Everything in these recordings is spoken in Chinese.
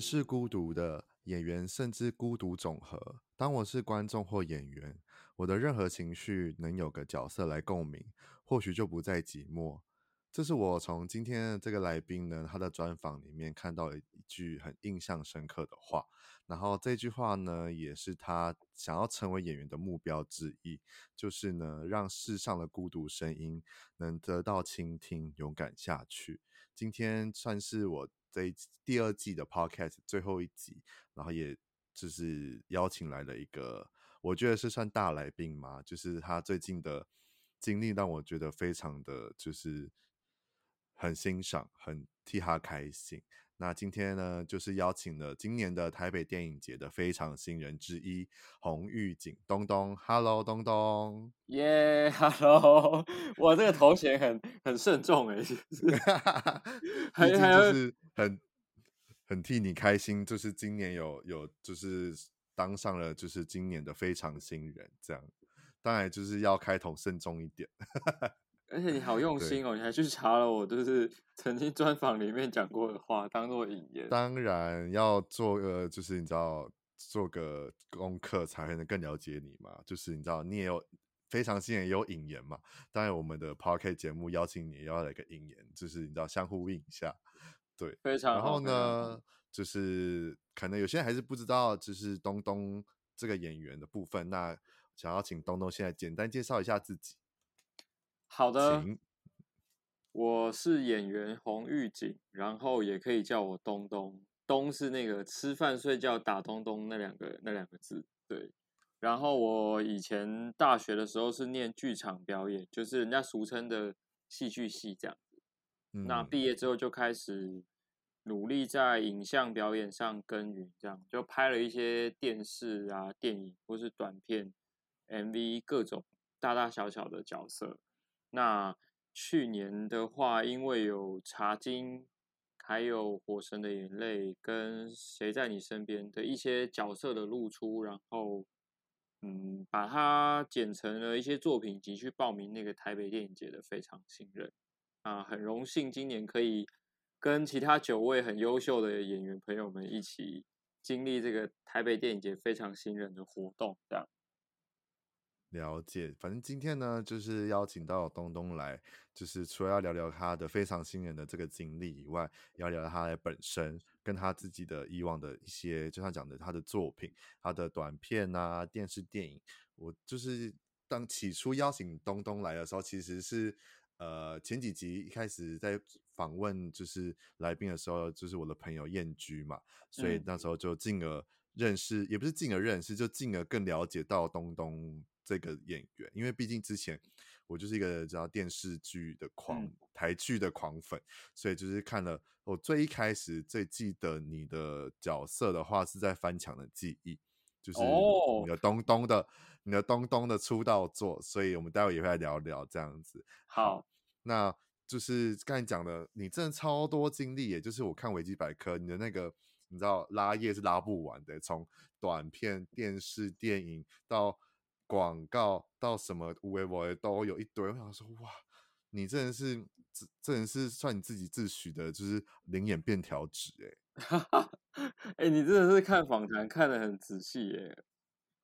是孤独的，演员甚至孤独总和。当我是观众或演员，我的任何情绪能有个角色来共鸣，或许就不再寂寞。这是我从今天这个来宾呢，他的专访里面看到了一句很印象深刻的话。然后这句话呢，也是他想要成为演员的目标之一，就是呢，让世上的孤独声音能得到倾听，勇敢下去。今天算是我。这一第二季的 podcast 最后一集，然后也就是邀请来了一个，我觉得是算大来宾嘛，就是他最近的经历让我觉得非常的就是很欣赏，很替他开心。那今天呢，就是邀请了今年的台北电影节的非常新人之一洪玉景东东，Hello 东东，耶、yeah，Hello，我，这个头衔很很慎重哎，还就是很很替你开心，就是今年有有就是当上了就是今年的非常新人，这样，当然就是要开头慎重一点。而且你好用心哦，你还去查了我就是 曾经专访里面讲过的话，当做引言。当然要做个，就是你知道做个功课才能更了解你嘛。就是你知道你也有非常新人也有引言嘛。当然我们的 Podcast 节目邀请你也要来个引言，就是你知道相互应一下。对，非常。然后呢，就是可能有些人还是不知道，就是东东这个演员的部分。那想要请东东现在简单介绍一下自己。好的，我是演员洪玉景，然后也可以叫我东东。东是那个吃饭、睡觉、打东东那两个那两个字。对，然后我以前大学的时候是念剧场表演，就是人家俗称的戏剧系这样子。嗯。那毕业之后就开始努力在影像表演上耕耘，这样就拍了一些电视啊、电影或是短片、MV，各种大大小小的角色。那去年的话，因为有《茶金》，还有《火神的眼泪》跟《谁在你身边》的一些角色的露出，然后嗯，把它剪成了一些作品集，去报名那个台北电影节的非常新人啊，很荣幸今年可以跟其他九位很优秀的演员朋友们一起经历这个台北电影节非常新人的活动，这样。了解，反正今天呢，就是邀请到东东来，就是除了要聊聊他的非常新人的这个经历以外，要聊聊他的本身，跟他自己的以往的一些，就像讲的他的作品，他的短片啊、电视电影。我就是当起初邀请东东来的时候，其实是呃前几集一开始在访问就是来宾的时候，就是我的朋友燕居嘛，所以那时候就进而认识，嗯、也不是进而认识，就进而更了解到东东。这个演员，因为毕竟之前我就是一个知道电视剧的狂、嗯、台剧的狂粉，所以就是看了我最一开始最记得你的角色的话，是在翻墙的记忆，就是你的东东的、哦、你的东东的出道作，所以我们待会也会来聊聊这样子。好，那就是刚才讲的，你真的超多经历，也就是我看维基百科，你的那个你知道拉页是拉不完的，从短片、电视、电影到。广告到什么无为我都有一堆，我想说哇，你真的是，这人是算你自己自诩的，就是灵眼便条纸哎，哎，你真的是看访谈看得很仔细耶，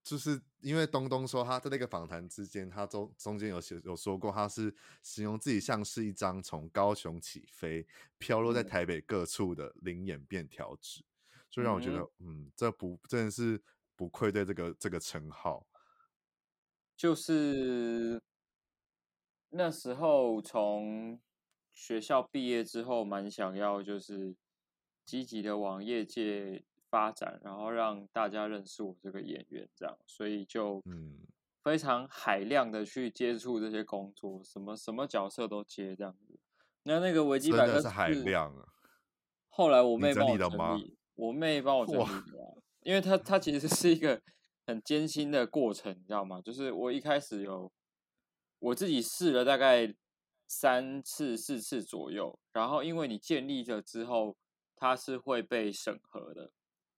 就是因为东东说他在那个访谈之间，他中中间有写有说过，他是形容自己像是一张从高雄起飞飘落在台北各处的灵眼便条纸，就让我觉得嗯，嗯，这不真的是不愧对这个这个称号。就是那时候从学校毕业之后，蛮想要就是积极的往业界发展，然后让大家认识我这个演员，这样，所以就嗯非常海量的去接触这些工作，什么什么角色都接这样子。那那个维基百科是，是海量啊。后来我妹帮我整理，我妹帮我整理的，因为她她其实是一个很艰辛的过程，你知道吗？就是我一开始有我自己试了大概三次四次左右，然后因为你建立了之后，它是会被审核的，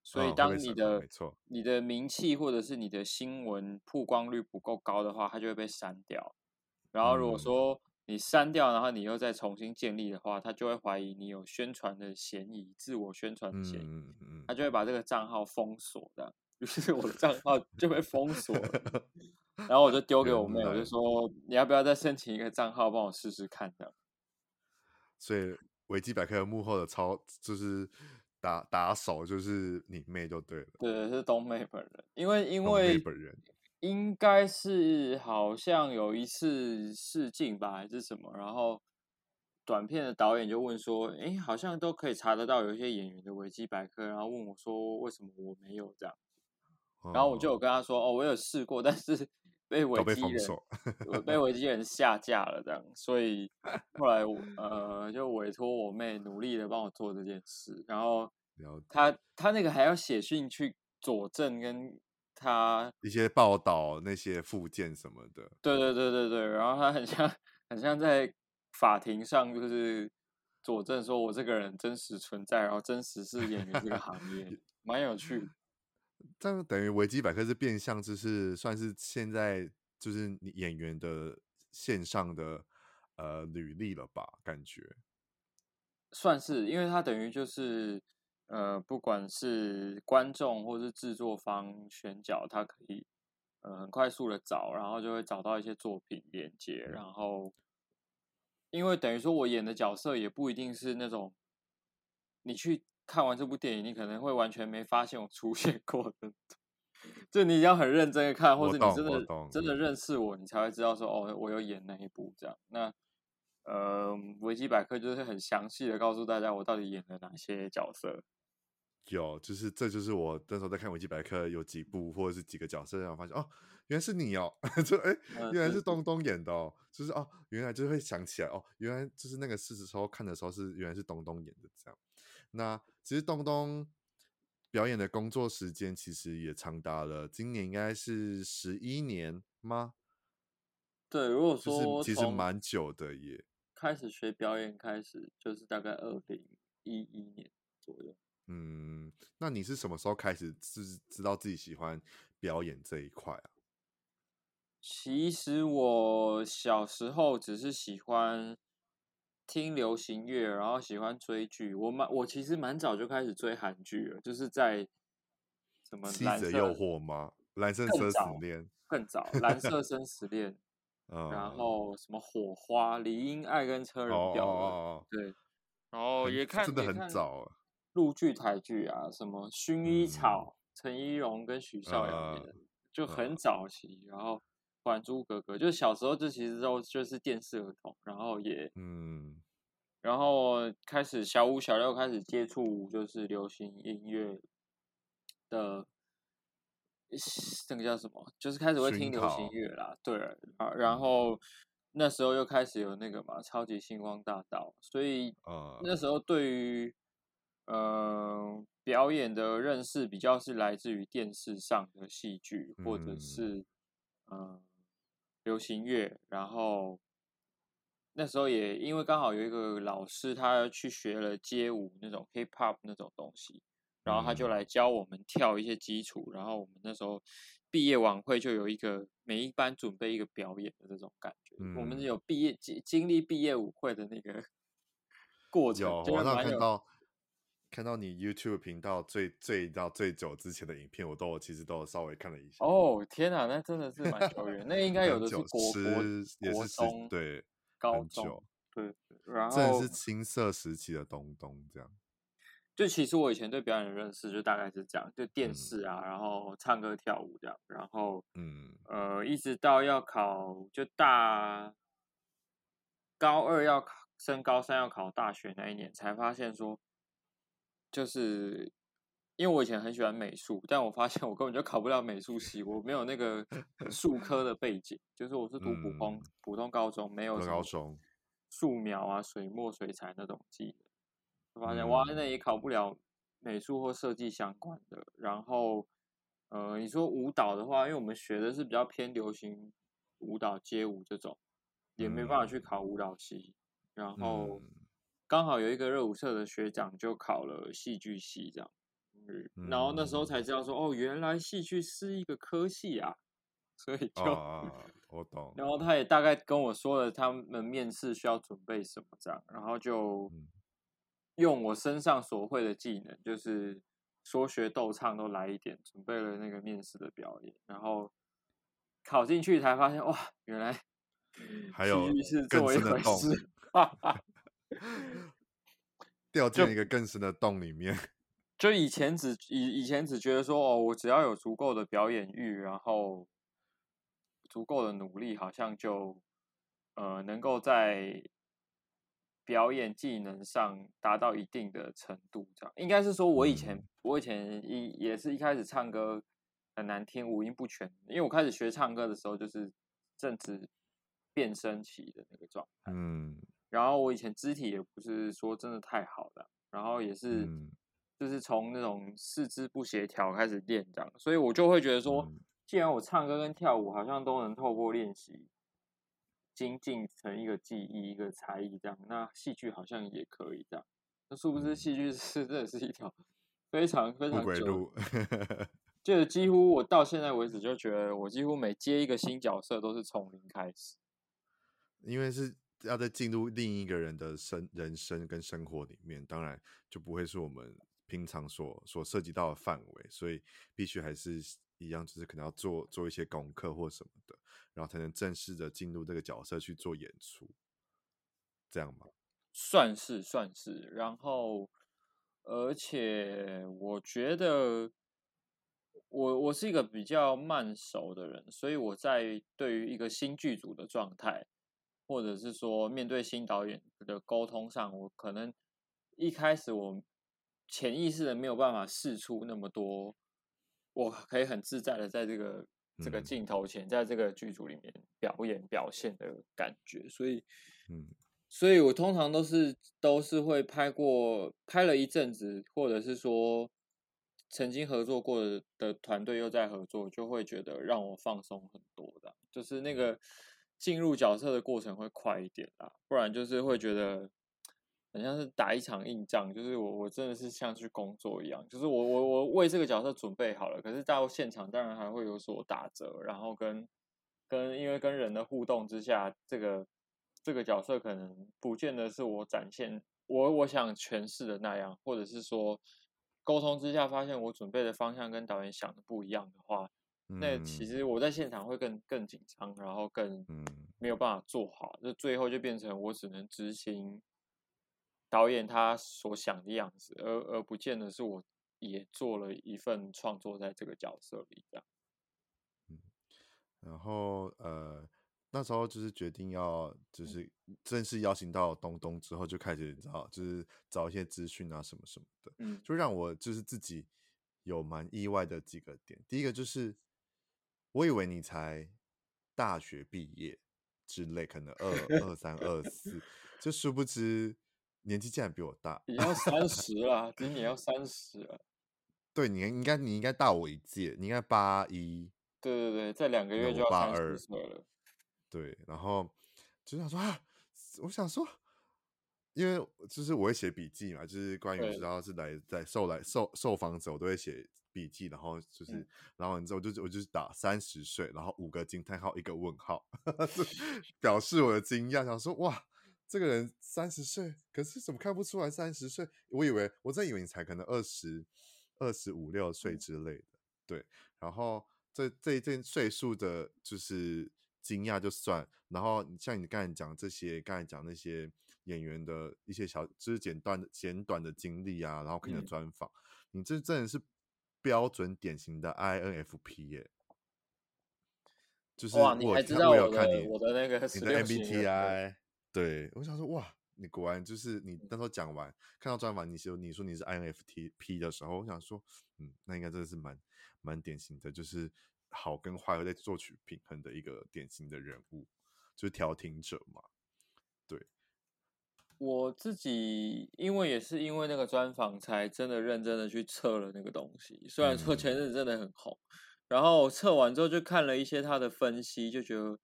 所以当你的、哦、你的名气或者是你的新闻曝光率不够高的话，它就会被删掉。然后如果说、嗯你删掉，然后你又再重新建立的话，他就会怀疑你有宣传的嫌疑，自我宣传的嫌疑，嗯嗯、他就会把这个账号封锁的。于是我的账号就被封锁了，然后我就丢给我妹，我就说你要不要再申请一个账号帮我试试看的。所以维基百科幕后的操就是打打手就是你妹就对了，对，是东妹本人，因为因为本人。应该是好像有一次试镜吧，还是什么？然后短片的导演就问说：“哎，好像都可以查得到有一些演员的维基百科。”然后问我说：“为什么我没有这样？”然后我就有跟他说：“哦，我有试过，但是 被维基人被维基人下架了，这样。所以 后来我呃就委托我妹努力的帮我做这件事。然后他他那个还要写信去佐证跟。”他一些报道那些附件什么的，对对对对对，然后他很像很像在法庭上，就是佐证说我这个人真实存在，然后真实是演员这个行业，蛮有趣。这样等于维基百科是变相，就是算是现在就是你演员的线上的呃履历了吧？感觉算是，因为它等于就是。呃，不管是观众或是制作方选角，他可以呃很快速的找，然后就会找到一些作品连接。然后，因为等于说我演的角色也不一定是那种你去看完这部电影，你可能会完全没发现我出现过的。就你要很认真的看，或者你真的真的认识我，你才会知道说哦，我有演那一部这样。那呃，维基百科就是很详细的告诉大家我到底演了哪些角色。有，就是这就是我那时候在看维基百科，有几部或者是几个角色，然后发现哦，原来是你哦，就哎，原来是东东演的哦，就是哦，原来就会想起来哦，原来就是那个事实时候看的时候是原来是东东演的这样。那其实东东表演的工作时间其实也长达了，今年应该是十一年吗？对，如果说就是其实蛮久的耶。开始学表演开始就是大概二零一一年左右。嗯，那你是什么时候开始知知道自己喜欢表演这一块啊？其实我小时候只是喜欢听流行乐，然后喜欢追剧。我蛮我其实蛮早就开始追韩剧了，就是在什么《妻子的诱惑》吗？《蓝色生死恋》更早，《蓝色生死恋》嗯，然后什么《火花》、李英爱跟车仁表哦，哦、对，然后也看真的很早啊。陆剧、台剧啊，什么《薰衣草》，陈怡蓉跟许绍洋演的，就很早期。然后《还珠格格》，就是小时候就其实都就是电视儿童，然后也嗯，然后开始小五、小六开始接触就是流行音乐的，那个叫什么？就是开始会听流行乐啦。对啊，然后那时候又开始有那个嘛，《超级星光大道》，所以那时候对于呃，表演的认识比较是来自于电视上的戏剧，或者是嗯、呃、流行乐。然后那时候也因为刚好有一个老师，他去学了街舞那种 hip hop 那种东西，然后他就来教我们跳一些基础。然后我们那时候毕业晚会就有一个每一班准备一个表演的这种感觉。嗯、我们有毕业经经历毕业舞会的那个 过程，有网上看到。看到你 YouTube 频道最最到最久之前的影片，我都我其实都稍微看了一下。哦，天哪，那真的是蛮久远。那应该有的是国国也是中对高中对，然后真的是青涩时期的东东这样。就其实我以前对表演的认识就大概是这样，就电视啊，嗯、然后唱歌跳舞这样，然后嗯呃，一直到要考就大高二要考升高三要考大学那一年，才发现说。就是因为我以前很喜欢美术，但我发现我根本就考不了美术系，我没有那个术科的背景，就是我是读普通、嗯、普通高中，没有高中素描啊、水墨、水彩那种技能。我发现、嗯、哇，那也考不了美术或设计相关的。然后，呃，你说舞蹈的话，因为我们学的是比较偏流行舞蹈、街舞这种，也没办法去考舞蹈系。嗯、然后刚好有一个热舞社的学长就考了戏剧系，这样。然后那时候才知道说，哦，原来戏剧是一个科系啊，所以就，哦、我懂。然后他也大概跟我说了他们面试需要准备什么这样，然后就用我身上所会的技能，就是说学逗唱都来一点，准备了那个面试的表演，然后考进去才发现，哇，原来还有是这么一回事，掉进一个更深的洞里面。就以前只以以前只觉得说哦，我只要有足够的表演欲，然后足够的努力，好像就呃能够在表演技能上达到一定的程度。这样应该是说，我以前我以前一也是一开始唱歌很难听，五音不全。因为我开始学唱歌的时候，就是正值变声期的那个状态。嗯，然后我以前肢体也不是说真的太好的，然后也是。嗯就是从那种四肢不协调开始练这样，所以我就会觉得说，既然我唱歌跟跳舞好像都能透过练习精进成一个技艺、一个才艺这样，那戏剧好像也可以这样。那殊不知戏剧是 真的是一条 非常非常久，就是几乎我到现在为止就觉得，我几乎每接一个新角色都是从零开始，因为是要在进入另一个人的生人生跟生活里面，当然就不会是我们。平常所所涉及到的范围，所以必须还是一样，就是可能要做做一些功课或什么的，然后才能正式的进入这个角色去做演出，这样吗？算是算是，然后而且我觉得我我是一个比较慢熟的人，所以我在对于一个新剧组的状态，或者是说面对新导演的沟通上，我可能一开始我。潜意识的没有办法试出那么多，我可以很自在的在这个这个镜头前，在这个剧组里面表演表现的感觉，所以，嗯，所以我通常都是都是会拍过拍了一阵子，或者是说曾经合作过的的团队又在合作，就会觉得让我放松很多的，就是那个进入角色的过程会快一点啦，不然就是会觉得。很像是打一场硬仗，就是我我真的是像去工作一样，就是我我我为这个角色准备好了，可是到现场当然还会有所打折，然后跟跟因为跟人的互动之下，这个这个角色可能不见得是我展现我我想诠释的那样，或者是说沟通之下发现我准备的方向跟导演想的不一样的话，那其实我在现场会更更紧张，然后更没有办法做好，就最后就变成我只能执行。导演他所想的样子，而而不见得是我也做了一份创作在这个角色里这样。嗯，然后呃，那时候就是决定要就是正式邀请到东东之后，就开始你知道，就是找一些资讯啊什么什么的，嗯，就让我就是自己有蛮意外的几个点。第一个就是我以为你才大学毕业之类，可能二二三二四，就殊不知。年纪竟然比我大，你要三十了，今年要三十了。对，你应该你应该大我一届，你应该八一。对对对，再两个月就要三十岁了。对，然后就想说啊，我想说，因为就是我会写笔记嘛，就是关于只要是来在受来受受访者，我都会写笔记，然后就是，嗯、然后你知道，我就我就是打三十岁，然后五个惊叹号，一个问号，表示我的惊讶，想说哇。这个人三十岁，可是怎么看不出来三十岁？我以为，我真以为你才可能二十二十五六岁之类的。对，然后这这一件岁数的，就是惊讶就算。然后像你刚才讲这些，刚才讲那些演员的一些小，就是简短的简短的经历啊，然后看你的专访，嗯、你这真的是标准典型的 INFP 耶。就是我，哇，你还知道我有看你我的那个你的 MBTI。对，我想说，哇，你果然就是你那时候讲完，看到专访，你说你说你是 INFP 的时候，我想说，嗯，那应该真的是蛮蛮典型的，就是好跟坏在做取平衡的一个典型的人物，就是调停者嘛。对，我自己因为也是因为那个专访，才真的认真的去测了那个东西。虽然说前阵子真的很红，嗯、然后测完之后就看了一些他的分析，就觉得。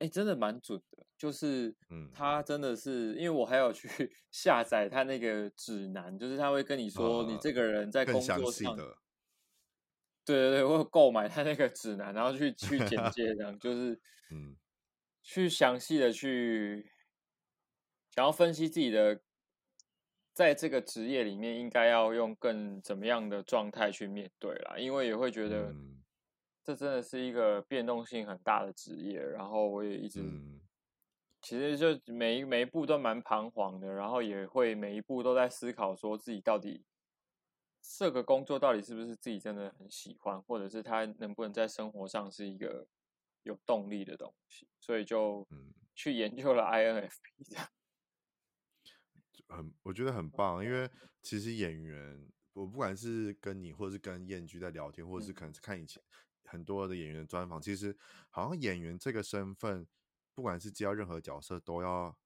哎，真的蛮准的，就是，嗯，他真的是，因为我还有去 下载他那个指南，就是他会跟你说，你这个人在工作上，对对对，我有购买他那个指南，然后去去 简介这样，就是，嗯，去详细的去，想要分析自己的，在这个职业里面应该要用更怎么样的状态去面对啦，因为也会觉得。嗯。这真的是一个变动性很大的职业，然后我也一直，嗯、其实就每一每一步都蛮彷徨的，然后也会每一步都在思考，说自己到底这个工作到底是不是自己真的很喜欢，或者是他能不能在生活上是一个有动力的东西，所以就去研究了 INFP 这样，很我觉得很棒，因为其实演员，我不管是跟你，或者是跟燕居在聊天，或者是可能是看以前。很多的演员的专访，其实好像演员这个身份，不管是接到任何角色，都要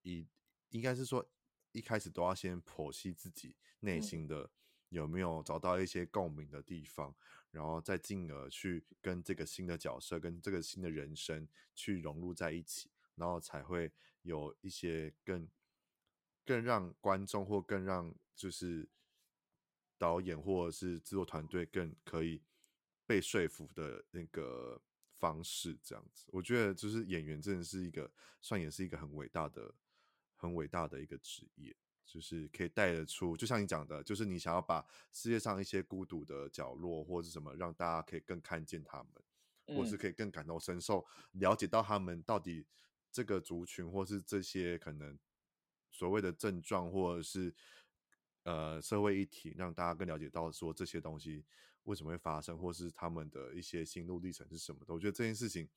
以应该是说一开始都要先剖析自己内心的有没有找到一些共鸣的地方，然后再进而去跟这个新的角色、跟这个新的人生去融入在一起，然后才会有一些更更让观众或更让就是导演或者是制作团队更可以。被说服的那个方式，这样子，我觉得就是演员真的是一个，算也是一个很伟大的、很伟大的一个职业，就是可以带得出，就像你讲的，就是你想要把世界上一些孤独的角落或者什么，让大家可以更看见他们，或是可以更感同身受，了解到他们到底这个族群，或是这些可能所谓的症状，或者是呃社会议题，让大家更了解到说这些东西。为什么会发生，或是他们的一些心路历程是什么的？我觉得这件事情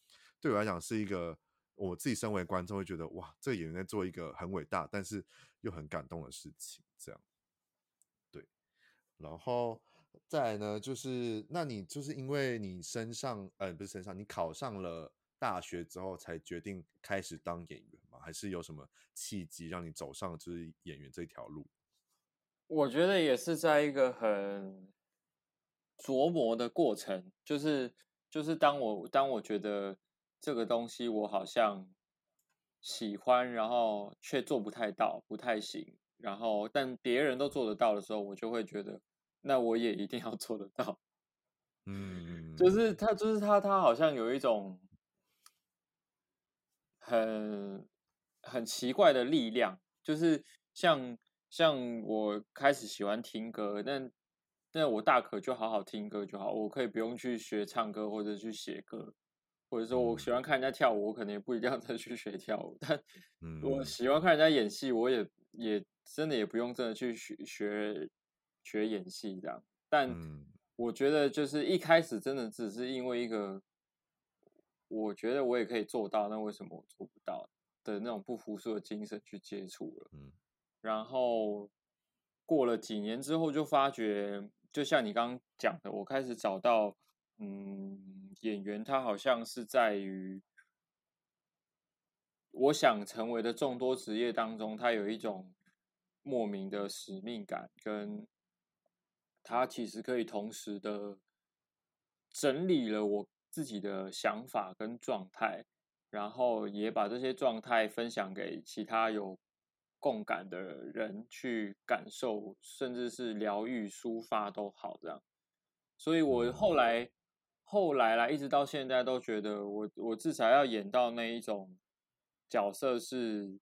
对我来讲是一个我自己身为观众会觉得哇，这个演员在做一个很伟大，但是又很感动的事情。这样，对。然后再来呢，就是那你就是因为你身上呃不是身上，你考上了大学之后才决定开始当演员吗？还是有什么契机让你走上就是演员这条路？我觉得也是在一个很。琢磨的过程，就是就是当我当我觉得这个东西我好像喜欢，然后却做不太到，不太行，然后但别人都做得到的时候，我就会觉得那我也一定要做得到。嗯，就是他，就是他，他好像有一种很很奇怪的力量，就是像像我开始喜欢听歌，但。那我大可就好好听歌就好，我可以不用去学唱歌或者去写歌，或者说我喜欢看人家跳舞，我可能也不一定要再去学跳舞。但我喜欢看人家演戏，我也也真的也不用真的去学学学演戏这样。但我觉得就是一开始真的只是因为一个，我觉得我也可以做到，那为什么我做不到的那种不服输的精神去接触了。嗯然后过了几年之后，就发觉。就像你刚刚讲的，我开始找到，嗯，演员他好像是在于我想成为的众多职业当中，他有一种莫名的使命感，跟他其实可以同时的整理了我自己的想法跟状态，然后也把这些状态分享给其他有。共感的人去感受，甚至是疗愈、抒发都好，这样。所以我后来，后来啦，一直到现在都觉得我，我我至少要演到那一种角色是，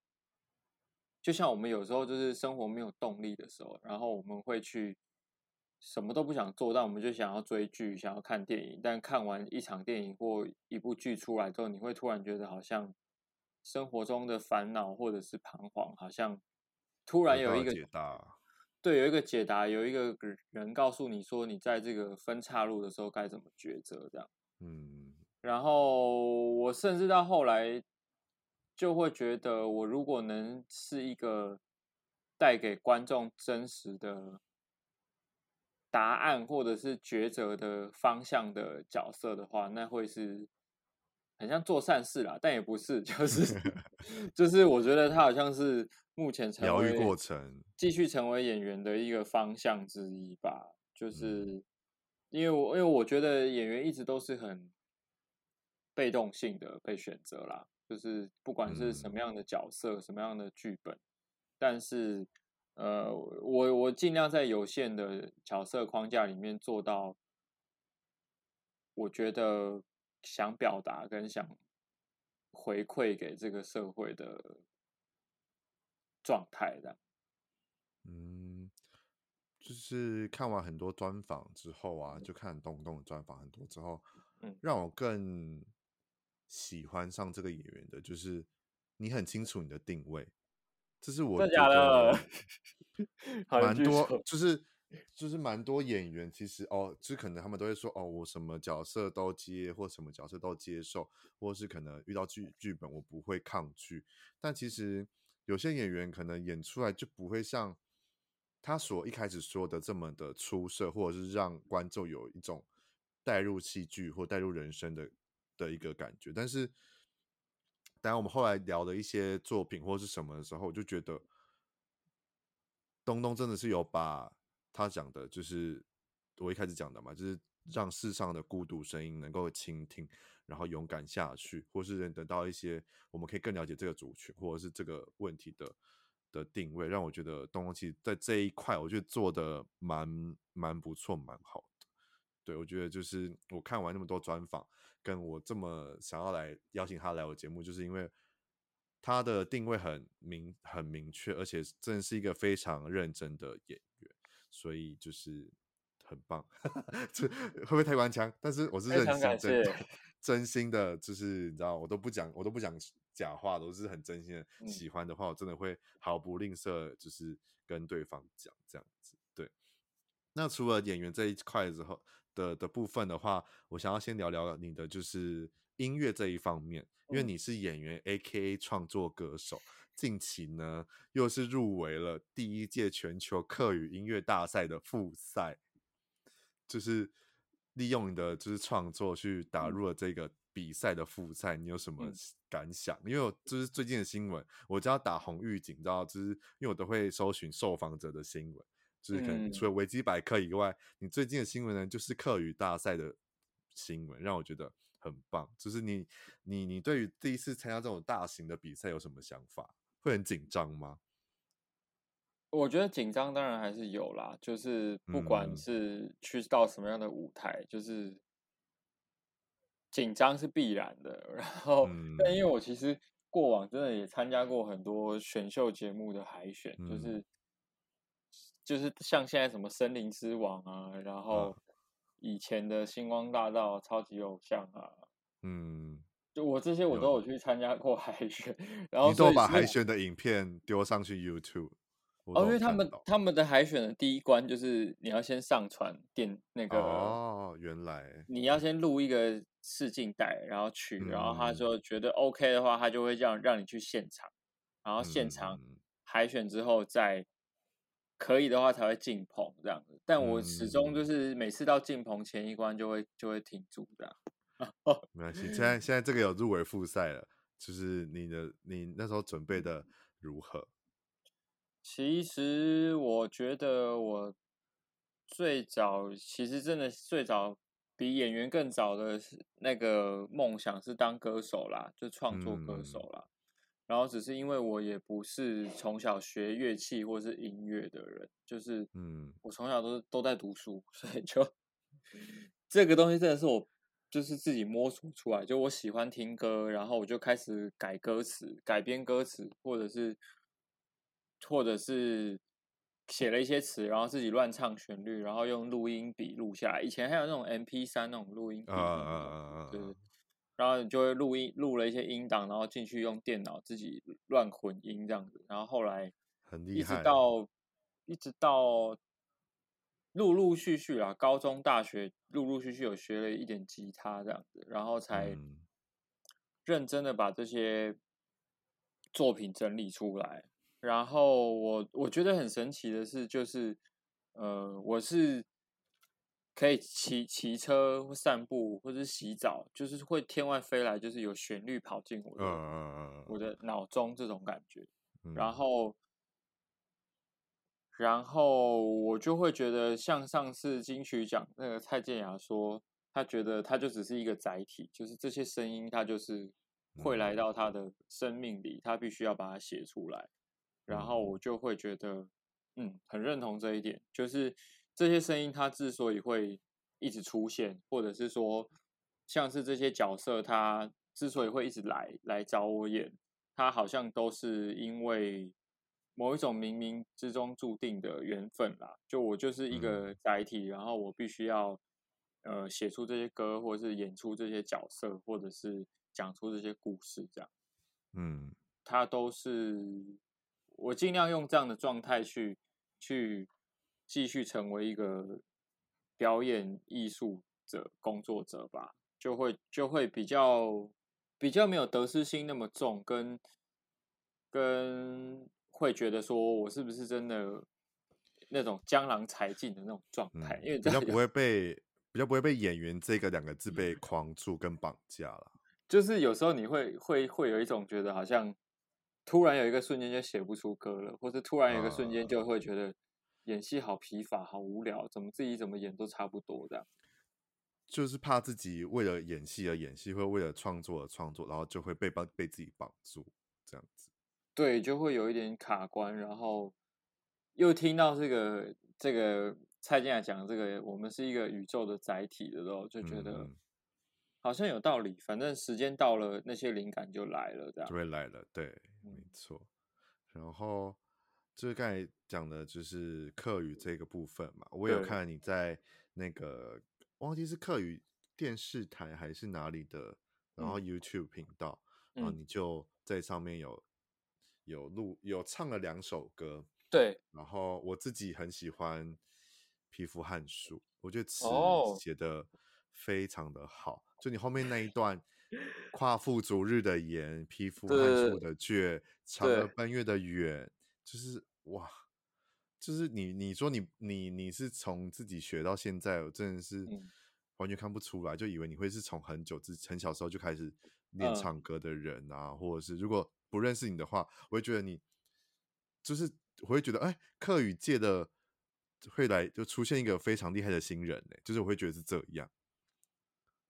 就像我们有时候就是生活没有动力的时候，然后我们会去什么都不想做，但我们就想要追剧、想要看电影。但看完一场电影或一部剧出来之后，你会突然觉得好像。生活中的烦恼或者是彷徨，好像突然有一个解答，对，有一个解答，有一个人告诉你说，你在这个分岔路的时候该怎么抉择，这样。嗯。然后我甚至到后来就会觉得，我如果能是一个带给观众真实的答案，或者是抉择的方向的角色的话，那会是很像做善事啦，但也不是，就是 就是我觉得他好像是目前成为疗愈过程，继续成为演员的一个方向之一吧。就是因为我因为我觉得演员一直都是很被动性的被选择啦。就是不管是什么样的角色，嗯、什么样的剧本，但是，呃，我我尽量在有限的角色框架里面做到，我觉得想表达跟想回馈给这个社会的状态的。嗯，就是看完很多专访之后啊，就看东东的专访很多之后，嗯，让我更。喜欢上这个演员的，就是你很清楚你的定位，这是我觉得？蛮多，就是就是蛮多演员其实哦，就是可能他们都会说哦，我什么角色都接，或什么角色都接受，或是可能遇到剧剧本我不会抗拒，但其实有些演员可能演出来就不会像他所一开始说的这么的出色，或者是让观众有一种带入戏剧或带入人生的。的一个感觉，但是，当我们后来聊的一些作品或是什么的时候，我就觉得东东真的是有把他讲的，就是我一开始讲的嘛，就是让世上的孤独声音能够倾听，然后勇敢下去，或是能得到一些我们可以更了解这个族群或者是这个问题的的定位，让我觉得东东其实在这一块，我觉得做的蛮蛮不错，蛮好。对，我觉得就是我看完那么多专访。跟我这么想要来邀请他来我节目，就是因为他的定位很明很明确，而且真的是一个非常认真的演员，所以就是很棒。这会不会太官腔？但是我是认真真 真心的，就是你知道，我都不讲，我都不讲假话，都是很真心的。喜欢的话，我真的会毫不吝啬，就是跟对方讲这样子。对。那除了演员这一块之后。的的部分的话，我想要先聊聊你的就是音乐这一方面，因为你是演员，AKA 创作歌手，近期呢又是入围了第一届全球客语音乐大赛的复赛，就是利用你的就是创作去打入了这个比赛的复赛，你有什么感想？因为我就是最近的新闻，我只要打红预警，你知道就是因为我都会搜寻受访者的新闻。就是可能除了维基百科以外，嗯、你最近的新闻呢，就是课语大赛的新闻，让我觉得很棒。就是你，你，你对于第一次参加这种大型的比赛有什么想法？会很紧张吗？我觉得紧张当然还是有啦，就是不管是去到什么样的舞台，嗯、就是紧张是必然的。然后，嗯、但因为我其实过往真的也参加过很多选秀节目的海选，嗯、就是。就是像现在什么森林之王啊，然后以前的星光大道、超级偶像啊，嗯，就我这些我都有去参加过海选，然后你都把海选的影片丢上去 YouTube。哦，因为他们他们的海选的第一关就是你要先上传电那个哦，原来你要先录一个试镜带，然后取，然后他说觉得 OK 的话，他就会这样让你去现场，然后现场海选之后再。可以的话才会进棚这样子，但我始终就是每次到进棚前一关就会就会停住这样。没关系，现在现在这个有入围复赛了，就是你的你那时候准备的如何？其实我觉得我最早其实真的最早比演员更早的那个梦想是当歌手啦，就创作歌手啦。嗯然后只是因为我也不是从小学乐器或是音乐的人，就是嗯，我从小都都在读书，所以就这个东西真的是我就是自己摸索出来。就我喜欢听歌，然后我就开始改歌词、改编歌词，或者是或者是写了一些词，然后自己乱唱旋律，然后用录音笔录下来。以前还有那种 M P 三那种录音笔，啊啊啊啊，对。然后你就会录音，录了一些音档，然后进去用电脑自己乱混音这样子。然后后来，一直到一直到陆陆续续啦，高中、大学陆陆续续有学了一点吉他这样子，然后才认真的把这些作品整理出来。然后我我觉得很神奇的是，就是呃，我是可以骑骑车或散步或者洗澡，就是会天外飞来，就是有旋律跑进我的、uh, 我的脑中这种感觉。然后，然后我就会觉得，像上次金曲奖那个蔡健雅说，他觉得他就只是一个载体，就是这些声音，他就是会来到他的生命里，他必须要把它写出来。然后我就会觉得，嗯，很认同这一点，就是这些声音它之所以会一直出现，或者是说，像是这些角色他之所以会一直来来找我演，他好像都是因为某一种冥冥之中注定的缘分啦。就我就是一个载体，然后我必须要呃写出这些歌，或者是演出这些角色，或者是讲出这些故事，这样，嗯，他都是。我尽量用这样的状态去去继续成为一个表演艺术者工作者吧，就会就会比较比较没有得失心那么重，跟跟会觉得说我是不是真的那种江郎才尽的那种状态，嗯、因为比较不会被比较不会被演员这个两个字被框住跟绑架了。就是有时候你会会会有一种觉得好像。突然有一个瞬间就写不出歌了，或者突然有一个瞬间就会觉得演戏好疲乏、好无聊，怎么自己怎么演都差不多这样。就是怕自己为了演戏而演戏，会为了创作而创作，然后就会被绑被自己绑住这样子。对，就会有一点卡关，然后又听到这个这个蔡健雅讲这个，我们是一个宇宙的载体的时候，就觉得。嗯好像有道理，反正时间到了，那些灵感就来了，这样就会来了。对，没错。然后就是刚才讲的，就是课语这个部分嘛。我有看你在那个忘记是课语电视台还是哪里的，然后 YouTube 频道，嗯、然后你就在上面有有录有唱了两首歌。对。然后我自己很喜欢《皮肤汗书》，我觉得词写的非常的好。就你后面那一段，夸父逐日的严，匹夫汉树的倔，嫦娥奔月的远，就是哇，就是你你说你你你是从自己学到现在，我真的是完全看不出来，就以为你会是从很久之很小时候就开始练唱歌的人啊，或者是如果不认识你的话，我会觉得你就是我会觉得哎，客语界的会来就出现一个非常厉害的新人呢，就是我会觉得是这样。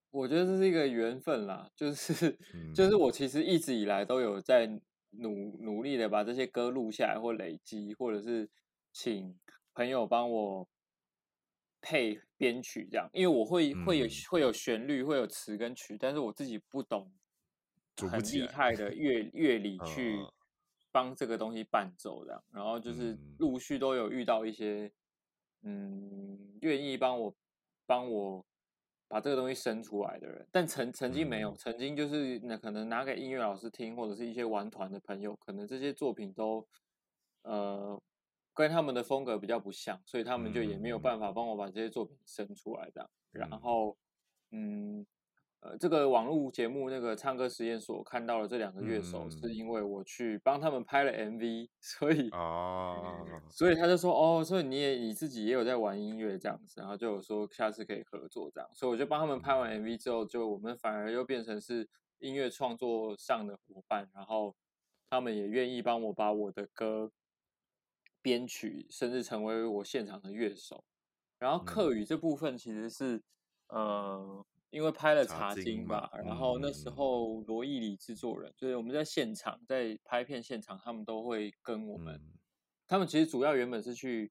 我觉得这是一个缘分啦，就是 就是我其实一直以来都有在努努力的把这些歌录下来或累积，或者是请朋友帮我配编曲这样，因为我会会有会有旋律，会有词跟曲，但是我自己不懂很厉害的乐 乐理去帮这个东西伴奏这样，然后就是陆续都有遇到一些嗯愿意帮我帮我。把这个东西生出来的人，但曾曾经没有，曾经就是那可能拿给音乐老师听，或者是一些玩团的朋友，可能这些作品都呃跟他们的风格比较不像，所以他们就也没有办法帮我把这些作品生出来这样。然后嗯。呃，这个网络节目那个唱歌实验所看到了这两个乐手，是因为我去帮他们拍了 MV，所以啊，所以他就说哦，所以你也你自己也有在玩音乐这样子，然后就有说下次可以合作这样，所以我就帮他们拍完 MV 之后，就我们反而又变成是音乐创作上的伙伴，然后他们也愿意帮我把我的歌编曲，甚至成为我现场的乐手。然后客语这部分其实是呃。因为拍了茶经吧，金然后那时候罗毅里制作人，嗯、就是我们在现场在拍片现场，他们都会跟我们，嗯、他们其实主要原本是去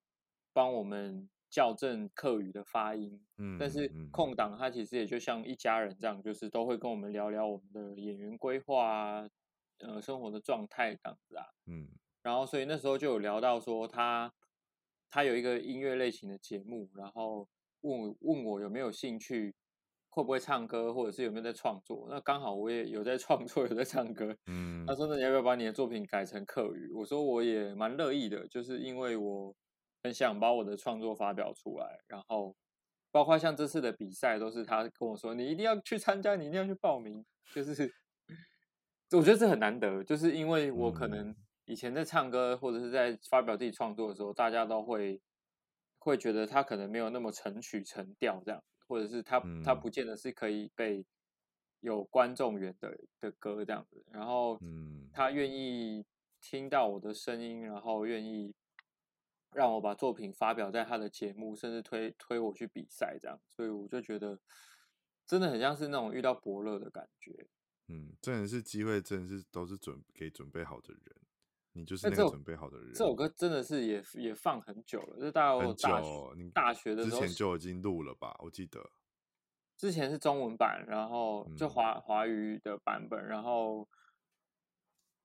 帮我们校正客语的发音，嗯，但是空。档他其实也就像一家人这样，就是都会跟我们聊聊我们的演员规划啊，呃，生活的状态这样子啊，嗯，然后所以那时候就有聊到说他他有一个音乐类型的节目，然后问问我有没有兴趣。会不会唱歌，或者是有没有在创作？那刚好我也有在创作，有在唱歌。嗯，他说：“那你要不要把你的作品改成客语？”我说：“我也蛮乐意的，就是因为我很想把我的创作发表出来。然后，包括像这次的比赛，都是他跟我说：‘你一定要去参加，你一定要去报名。’就是 我觉得这很难得，就是因为我可能以前在唱歌或者是在发表自己创作的时候，大家都会会觉得他可能没有那么成曲成调这样，或者是他他不见得是可以被有观众缘的的歌这样子，然后他愿意听到我的声音，然后愿意让我把作品发表在他的节目，甚至推推我去比赛这样，所以我就觉得真的很像是那种遇到伯乐的感觉。嗯，真的是机会，真的是都是准给准备好的人，你就是那个准备好的人。这首歌真的是也也放很久了，就大概我大学你大学的时候之前就已经录了吧？我记得之前是中文版，然后就华华语的版本，然后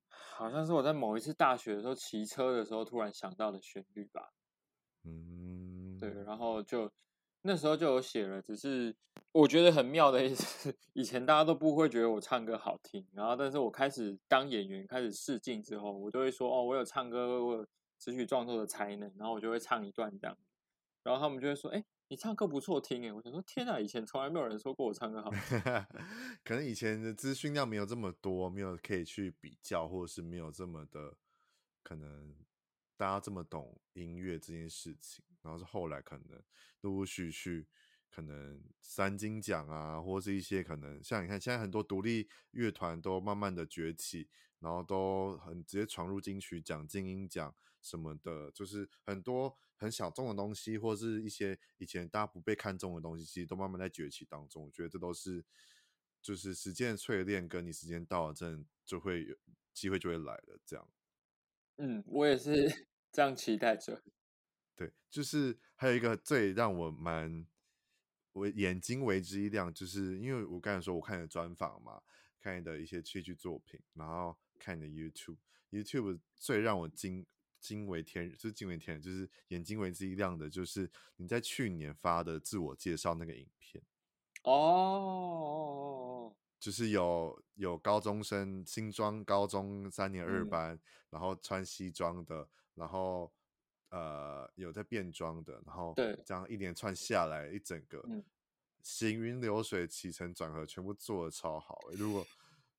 好像是我在某一次大学的时候骑车的时候突然想到的旋律吧。嗯，对，然后就。那时候就有写了，只是我觉得很妙的意思，以前大家都不会觉得我唱歌好听，然后但是我开始当演员，开始试镜之后，我就会说哦，我有唱歌，我有词曲创作的才能，然后我就会唱一段这样，然后他们就会说，哎，你唱歌不错听哎，我想说天哪，以前从来没有人说过我唱歌好，可能以前的资讯量没有这么多，没有可以去比较，或者是没有这么的可能。大家这么懂音乐这件事情，然后是后来可能陆陆续续，可能三金奖啊，或是一些可能像你看，现在很多独立乐团都慢慢的崛起，然后都很直接闯入金曲奖、金音奖什么的，就是很多很小众的东西，或是一些以前大家不被看重的东西，其实都慢慢在崛起当中。我觉得这都是就是时间的淬炼，跟你时间到了，真的就会有机会就会来了。这样，嗯，我也是。这样期待着，对，就是还有一个最让我蛮我眼睛为之一亮，就是因为我刚才说我看你的专访嘛，看你的一些戏剧作品，然后看你的 YouTube，YouTube 最让我惊惊为天人，就是惊为天人，就是眼睛为之一亮的，就是你在去年发的自我介绍那个影片。哦，就是有有高中生新庄高中三年二班，嗯、然后穿西装的。然后，呃，有在变装的，然后这样一连串下来，一整个行云流水、起承转合，全部做的超好。如果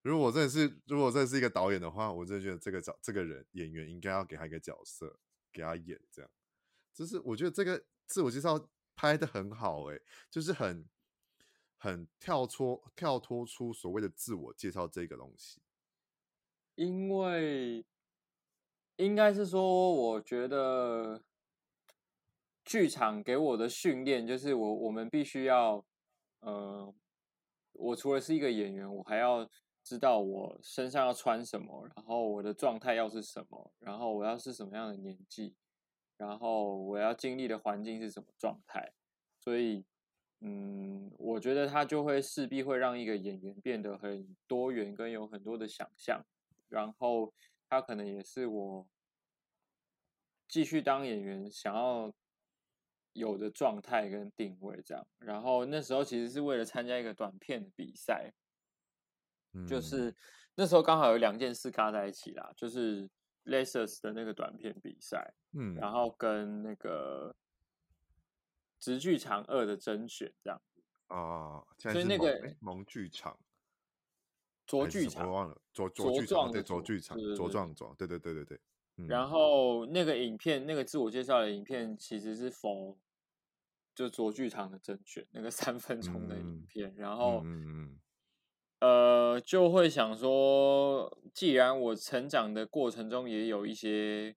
如果我真的是，如果真的是一个导演的话，我真的觉得这个角这个人演员应该要给他一个角色，给他演这样。就是我觉得这个自我介绍拍的很好，诶，就是很很跳脱跳脱出所谓的自我介绍这个东西，因为。应该是说，我觉得剧场给我的训练就是我我们必须要，呃，我除了是一个演员，我还要知道我身上要穿什么，然后我的状态要是什么，然后我要是什么样的年纪，然后我要经历的环境是什么状态。所以，嗯，我觉得他就会势必会让一个演员变得很多元，跟有很多的想象，然后。他可能也是我继续当演员想要有的状态跟定位这样，然后那时候其实是为了参加一个短片的比赛，嗯、就是那时候刚好有两件事嘎在一起啦，就是 Lexus 的那个短片比赛，嗯，然后跟那个直剧场二的甄选这样。哦，所以那个萌剧场。卓剧场，我忘了卓卓剧场，对卓剧场，卓壮壮，对对对对对。然后那个影片，那个自我介绍的影片，其实是 for 就卓剧场的甄选那个三分钟的影片。然后嗯，呃，就会想说，既然我成长的过程中也有一些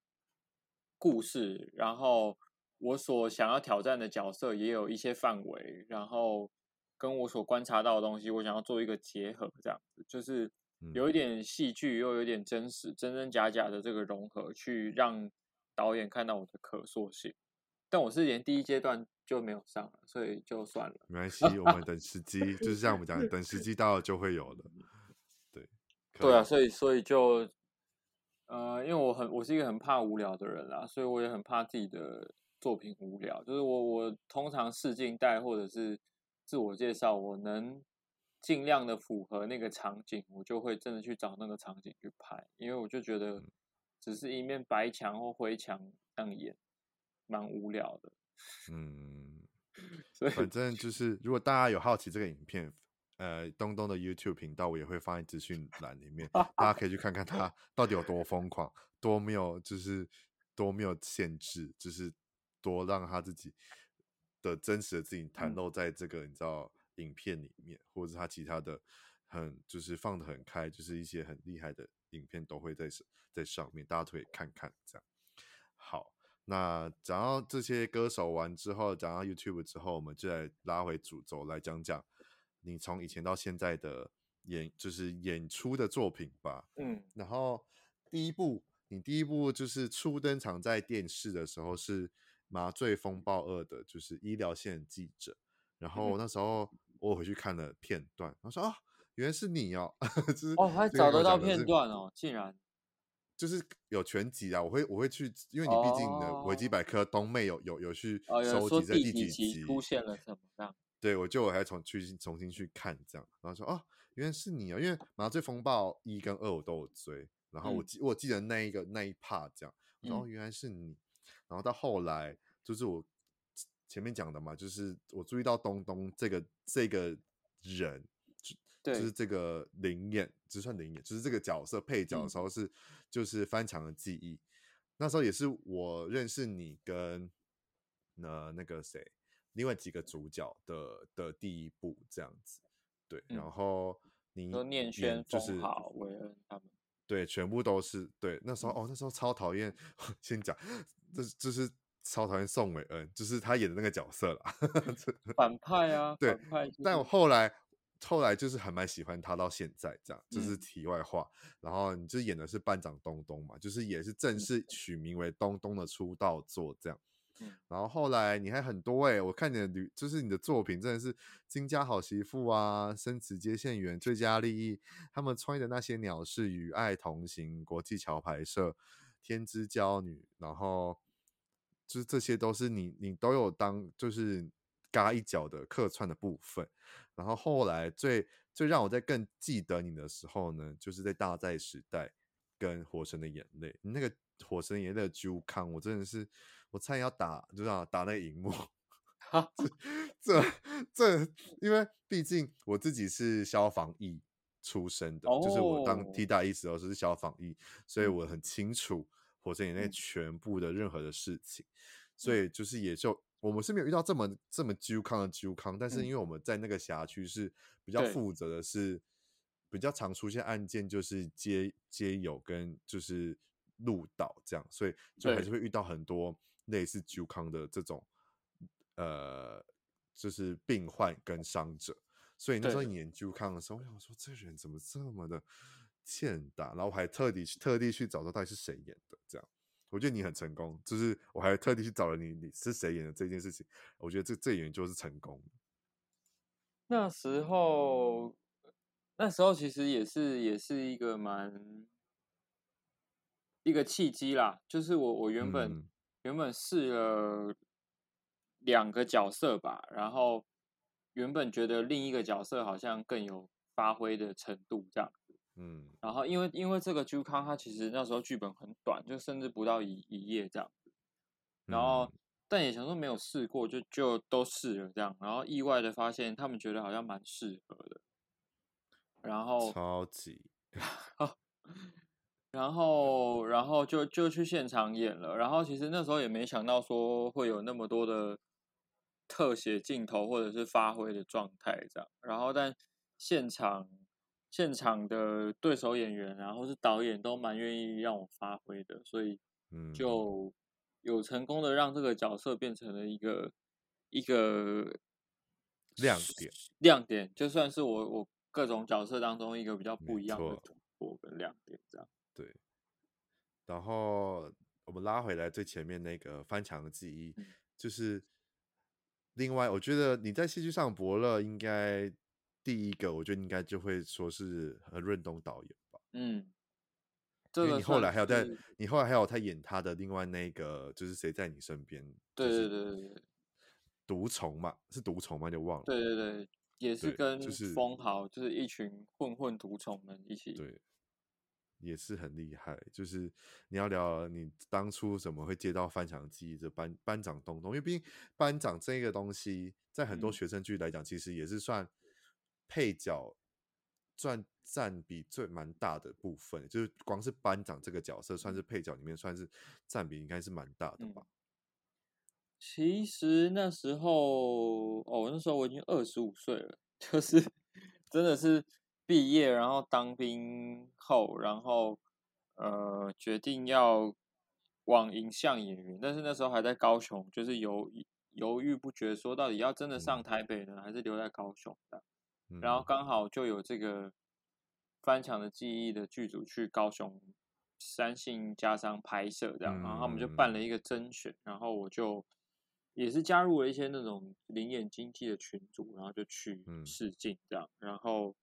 故事，然后我所想要挑战的角色也有一些范围，然后。跟我所观察到的东西，我想要做一个结合，这样子就是有一点戏剧，又有一点真实，真真假假的这个融合，去让导演看到我的可塑性。但我是连第一阶段就没有上了，所以就算了。没关系，我们等时机，就是像我们讲，等时机到了就会有的。对，对啊，所以所以就，呃，因为我很我是一个很怕无聊的人啦，所以我也很怕自己的作品无聊。就是我我通常试镜带或者是。自我介绍，我能尽量的符合那个场景，我就会真的去找那个场景去拍，因为我就觉得只是一面白墙或灰墙这样演，蛮无聊的。嗯，所以反正就是，如果大家有好奇这个影片，呃东东的 YouTube 频道，我也会放在资讯栏里面，大家可以去看看他到底有多疯狂，多没有就是多没有限制，就是多让他自己的真实的自己袒露在这个、嗯、你知道影片里面，或者是他其他的很就是放的很开，就是一些很厉害的影片都会在在上面，大家都可以看看这样。好。那讲到这些歌手完之后，讲到 YouTube 之后，我们就来拉回主轴来讲讲你从以前到现在的演，就是演出的作品吧。嗯，然后第一部，你第一部就是初登场在电视的时候是《麻醉风暴二》的，就是医疗线记者。然后那时候我回去看了片段，我说啊，原来是你哦，就是哦，还找得到片段哦，竟然。就是有全集啊，我会我会去，因为你毕竟你的维基百科东妹有有有去收集在第几集出现了什么。这样，对，我就我还重去重新去看这样，然后说哦，原来是你啊，因为麻醉风暴一跟二我都有追，然后我记、嗯、我记得那一个那一 part 这样，然后原来是你，然后到后来就是我前面讲的嘛，就是我注意到东东这个这个人。就是这个灵演，只算灵演，就是这个角色配角的时候是，就是翻墙的记忆。那时候也是我认识你跟那那个谁，另外几个主角的的第一部这样子。对，然后你念轩、就是好韦恩他们，对，全部都是对。那时候哦，那时候超讨厌，先讲，这就是超讨厌宋伟恩，就是他演的那个角色啦，反派啊，对，但我后来。后来就是还蛮喜欢他，到现在这样，就是题外话。嗯、然后你就演的是班长东东嘛，就是也是正式取名为东东的出道作这样。嗯、然后后来你还很多哎、我看你的旅，就是你的作品真的是《金家好媳妇》啊，《生死接线员》、《最佳利益》，他们穿的那些鸟事与爱同行、国际桥牌社、天之骄女，然后就是这些都是你，你都有当就是嘎一脚的客串的部分。然后后来最最让我在更记得你的时候呢，就是在大寨时代跟火神的眼泪，那个火神眼泪的揪康，我真的是我差点要打，就这样打那个荧幕。哈，这这，因为毕竟我自己是消防役出身的，哦、就是我当替代役时候是消防役，所以我很清楚火神眼泪全部的任何的事情，嗯、所以就是也就。我们是没有遇到这么这么揪康的揪康，但是因为我们在那个辖区是比较负责的，是比较常出现案件，就是接接友跟就是路导这样，所以就还是会遇到很多类似揪康的这种呃，就是病患跟伤者。所以那时候研究康的时候，我想说这人怎么这么的欠打，然后我还特地特地去找到到底是谁演的这样。我觉得你很成功，就是我还特地去找了你，你是谁演的这件事情。我觉得这这演员就是成功。那时候，那时候其实也是也是一个蛮一个契机啦。就是我我原本、嗯、原本试了两个角色吧，然后原本觉得另一个角色好像更有发挥的程度这样。嗯，然后因为因为这个啾康他其实那时候剧本很短，就甚至不到一一页这样子。然后、嗯、但也想说没有试过，就就都试了这样。然后意外的发现他们觉得好像蛮适合的。然后超级，然后然后就就去现场演了。然后其实那时候也没想到说会有那么多的特写镜头或者是发挥的状态这样。然后但现场。现场的对手演员，然后是导演，都蛮愿意让我发挥的，所以就有成功的让这个角色变成了一个一个亮点。亮点就算是我我各种角色当中一个比较不一样的突破跟亮点，这样。对。然后我们拉回来最前面那个翻墙的记忆，嗯、就是另外，我觉得你在戏剧上伯乐应该。第一个，我觉得应该就会说是何润东导演吧。嗯，因为你后来还有在，你后来还有他演他的另外那个，就是谁在你身边？对对对对对，毒虫嘛，是毒虫吗？就忘了。对对对，也是跟封豪，就是一群混混毒虫们一起。对，也是很厉害。就是你要聊你当初怎么会接到翻墙记忆这班班长东东，因为毕竟班长这个东西，在很多学生剧来讲，其实也是算。配角占占比最蛮大的部分，就是光是班长这个角色，算是配角里面算是占比应该是蛮大的吧。嗯。其实那时候，哦，那时候我已经二十五岁了，就是 真的是毕业，然后当兵后，然后呃决定要往影像演员，但是那时候还在高雄，就是犹犹豫不决，说到底要真的上台北呢，还是留在高雄的。然后刚好就有这个翻墙的记忆的剧组去高雄三信家商拍摄，这样，然后他们就办了一个甄选，然后我就也是加入了一些那种灵演经纪的群组，然后就去试镜这样，然后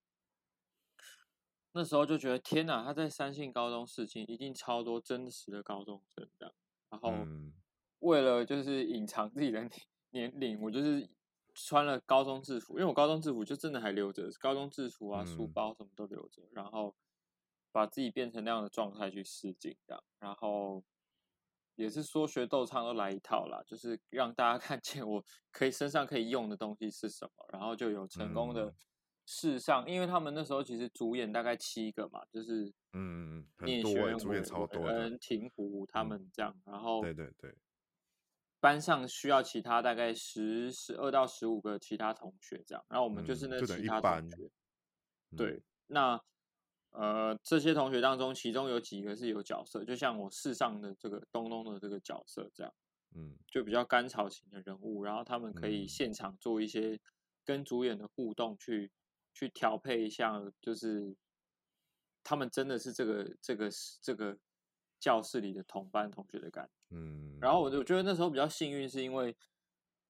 那时候就觉得天哪，他在三信高中试镜一定超多真实的高中生这样，然后为了就是隐藏自己的 年龄，我就是。穿了高中制服，因为我高中制服就真的还留着，高中制服啊，书包什么都留着，然后把自己变成那样的状态去试镜，这样，然后也是说学逗唱都来一套啦，就是让大家看见我可以身上可以用的东西是什么，然后就有成功的试上，因为他们那时候其实主演大概七个嘛，就是嗯，聂学文、主演超多人，庭湖他们这样，然后对对对。班上需要其他大概十十二到十五个其他同学这样，然后我们就是那其他同学。嗯、对，嗯、那呃这些同学当中，其中有几个是有角色，就像我世上的这个东东的这个角色这样，嗯，就比较甘草型的人物，然后他们可以现场做一些跟主演的互动去，去去调配一下，就是他们真的是这个这个这个。教室里的同班同学的感觉，嗯，然后我就觉得那时候比较幸运，是因为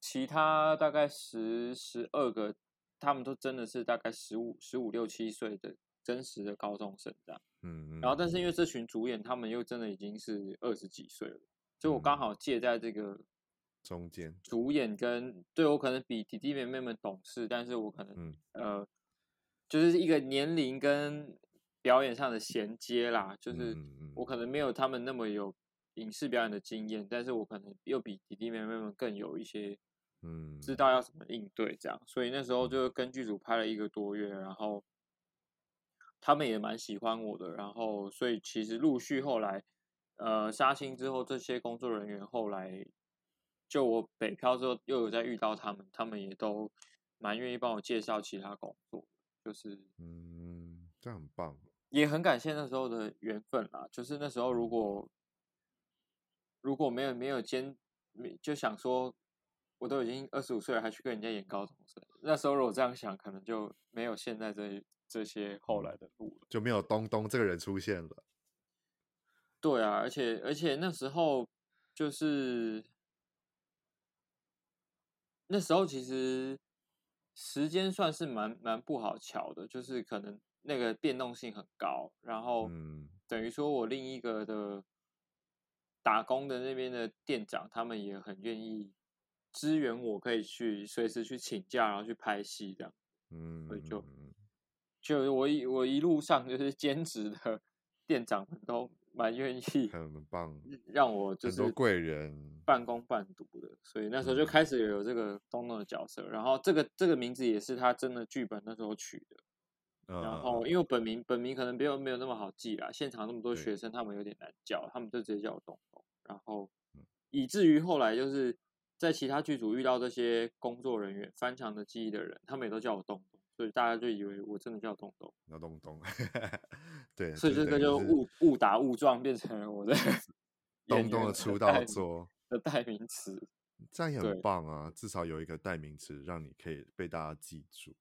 其他大概十十二个，他们都真的是大概十五十五六七岁的真实的高中生这样，嗯，然后但是因为这群主演他们又真的已经是二十几岁了，所以我刚好借在这个中间，主演跟对我可能比弟弟妹妹们懂事，但是我可能、嗯、呃，就是一个年龄跟。表演上的衔接啦，就是我可能没有他们那么有影视表演的经验，但是我可能又比弟弟妹妹们更有一些，嗯，知道要怎么应对这样，所以那时候就跟剧组拍了一个多月，然后他们也蛮喜欢我的，然后所以其实陆续后来，呃，杀青之后，这些工作人员后来就我北漂之后又有在遇到他们，他们也都蛮愿意帮我介绍其他工作，就是嗯，这样很棒。也很感谢那时候的缘分啦，就是那时候如果如果没有没有兼，就想说我都已经二十五岁了，还去跟人家演高中生，那时候如果这样想，可能就没有现在这这些后来的路了，就没有东东这个人出现了。对啊，而且而且那时候就是那时候其实时间算是蛮蛮不好瞧的，就是可能。那个变动性很高，然后等于说我另一个的打工的那边的店长，他们也很愿意支援我，可以去随时去请假，然后去拍戏这样。嗯，所以就就我一我一路上就是 兼职的店长们都蛮愿意，很棒，让我就是很多贵人半工半读的，所以那时候就开始有这个东东的角色，然后这个这个名字也是他真的剧本那时候取的。然后，因为本名本名可能没有没有那么好记啦，现场那么多学生，他们有点难叫，他们就直接叫我东东。然后，以至于后来就是在其他剧组遇到这些工作人员翻墙的记忆的人，他们也都叫我东东，所以大家就以为我真的叫东东。叫东东，对，所以这个就误误打误撞变成了我的 东东的出道作。的代名词，这样也很。棒啊，至少有一个代名词让你可以被大家记住。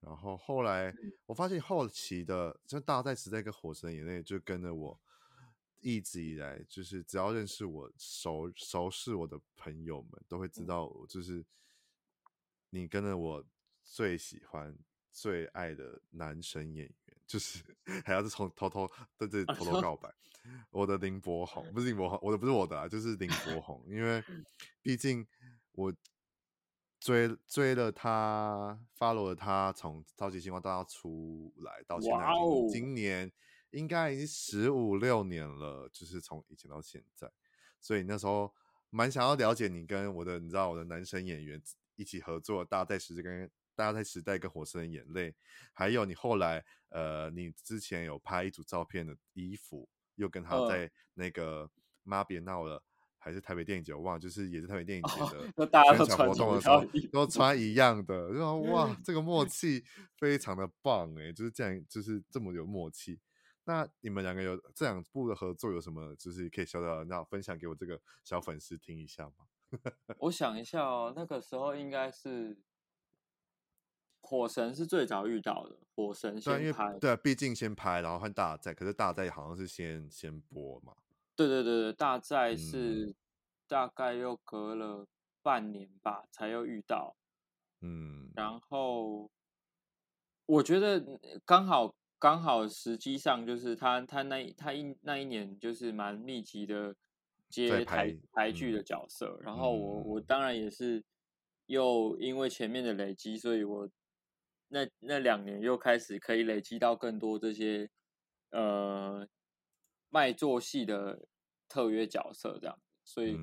然后后来我发现后期的，就大家在时代跟火神眼泪就跟着我，一直以来就是只要认识我熟熟识我的朋友们都会知道，我就是你跟着我最喜欢最爱的男神演员，就是 还要是从偷偷在这里偷偷告白，我的林柏宏不是林柏宏，我的不是我的啊，就是林柏宏，因为毕竟我。追追了他，follow 了他，从超级星光大道出来到现在.今年应该已经十五六年了，就是从以前到现在，所以那时候蛮想要了解你跟我的，你知道我的男神演员一起合作，大家在时间跟大家在时代跟火神的眼泪，还有你后来呃，你之前有拍一组照片的衣服，又跟他在那个妈别闹了。还是台北电影节，我忘了，就是也是台北电影节的宣传活动的时候，都穿一样的，然后哇，这个默契非常的棒哎，就是这样，就是这么有默契。那你们两个有这两部的合作有什么？就是可以小小的那分享给我这个小粉丝听一下吗？我想一下哦，那个时候应该是火神是最早遇到的，火神先拍，对，啊毕竟先拍，然后换大寨，可是大寨好像是先先播嘛。对对对对，大寨是大概又隔了半年吧，嗯、才又遇到，嗯，然后我觉得刚好刚好，实际上就是他他那他一那一年就是蛮密集的接台台剧的角色，嗯、然后我我当然也是又因为前面的累积，所以我那那两年又开始可以累积到更多这些呃。卖座戏的特约角色这样，所以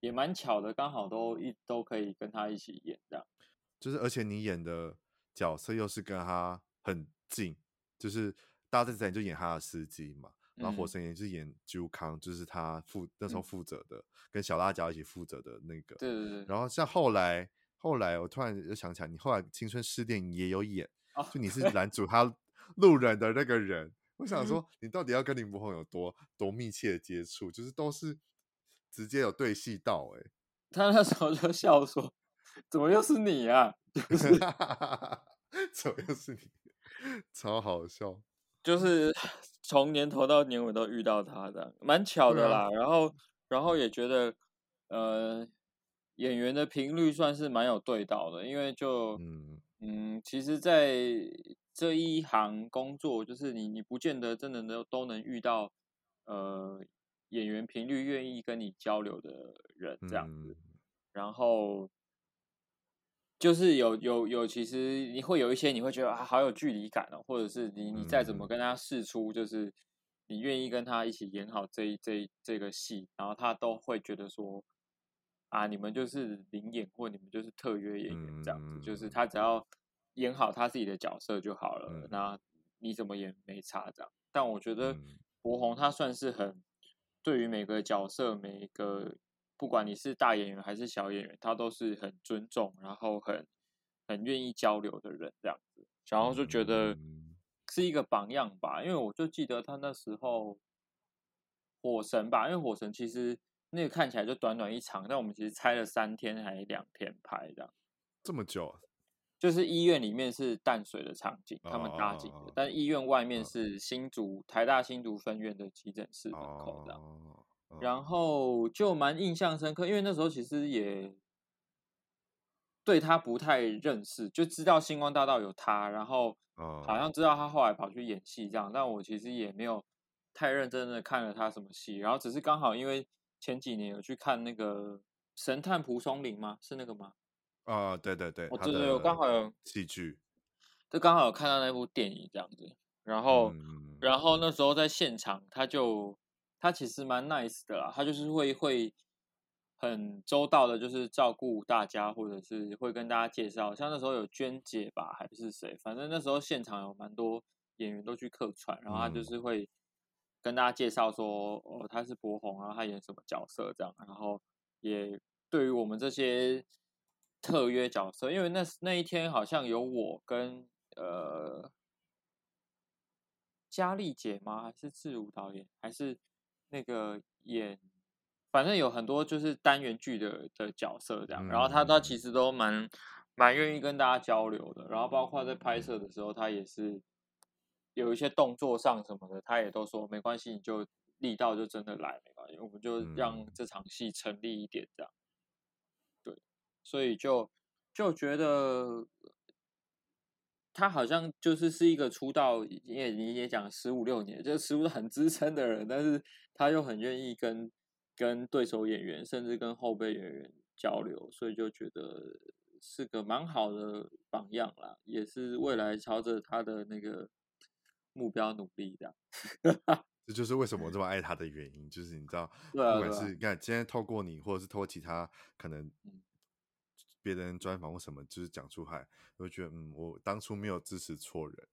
也蛮巧的，刚好都一都可以跟他一起演这样。就是而且你演的角色又是跟他很近，就是大家在这里就演他的司机嘛，然后火神也是演朱康，就是他负那时候负责的，跟小辣椒一起负责的那个。对对对。然后像后来后来我突然又想起来，你后来青春试电影也有演，就你 是男主他路人的那个人。我想说，你到底要跟林柏宏有多多密切的接触？就是都是直接有对戏到哎、欸。他那时候就笑说：“怎么又是你啊？” 就是怎么又是你？超好笑。就是从年头到年尾都遇到他这样，蛮巧的啦。啊、然后，然后也觉得呃，演员的频率算是蛮有对到的，因为就嗯。嗯，其实，在。这一行工作就是你，你不见得真的都都能遇到，呃，演员频率愿意跟你交流的人这样子，嗯、然后就是有有有，其实你会有一些你会觉得啊，好有距离感哦，或者是你你再怎么跟他试出，就是你愿意跟他一起演好这一这一这个戏，然后他都会觉得说，啊，你们就是零演或你们就是特约演员这样子，就是他只要。演好他自己的角色就好了，嗯、那你怎么演没差这样。但我觉得柏宏他算是很对于每个角色，每一个不管你是大演员还是小演员，他都是很尊重，然后很很愿意交流的人这样子。然后就觉得是一个榜样吧，因为我就记得他那时候火神吧，因为火神其实那个看起来就短短一场，但我们其实拆了三天还是两天拍这样，这么久啊。就是医院里面是淡水的场景，他们搭景的，哦、但医院外面是新竹、哦、台大新竹分院的急诊室门口这样，哦哦、然后就蛮印象深刻，因为那时候其实也对他不太认识，就知道星光大道有他，然后好像。知道他后来跑去演戏这样，但我其实也没有太认真的看了他什么戏，然后只是刚好因为前几年有去看那个《神探蒲松龄》吗？是那个吗？啊、哦，对对对，我对对，我刚好有戏剧，就刚好有看到那部电影这样子，然后，嗯、然后那时候在现场，他就他其实蛮 nice 的啦，他就是会会很周到的，就是照顾大家，或者是会跟大家介绍，像那时候有娟姐吧，还是谁，反正那时候现场有蛮多演员都去客串，然后他就是会跟大家介绍说，哦，他是博红，然后他演什么角色这样，然后也对于我们这些。特约角色，因为那那一天好像有我跟呃佳丽姐吗？还是志如导演？还是那个演？反正有很多就是单元剧的的角色这样。然后他他其实都蛮蛮愿意跟大家交流的。然后包括在拍摄的时候，他也是有一些动作上什么的，他也都说没关系，你就力道就真的来没关系，我们就让这场戏成立一点这样。对所以就就觉得他好像就是是一个出道，因为你也讲十五六年，就是十五很资深的人，但是他又很愿意跟跟对手演员，甚至跟后辈演员交流，所以就觉得是个蛮好的榜样啦，也是未来朝着他的那个目标努力的。这就是为什么我这么爱他的原因，就是你知道，不管是你看今天透过你，或者是透过其他可能。别人专访或什么，就是讲出来，我就觉得嗯，我当初没有支持错人。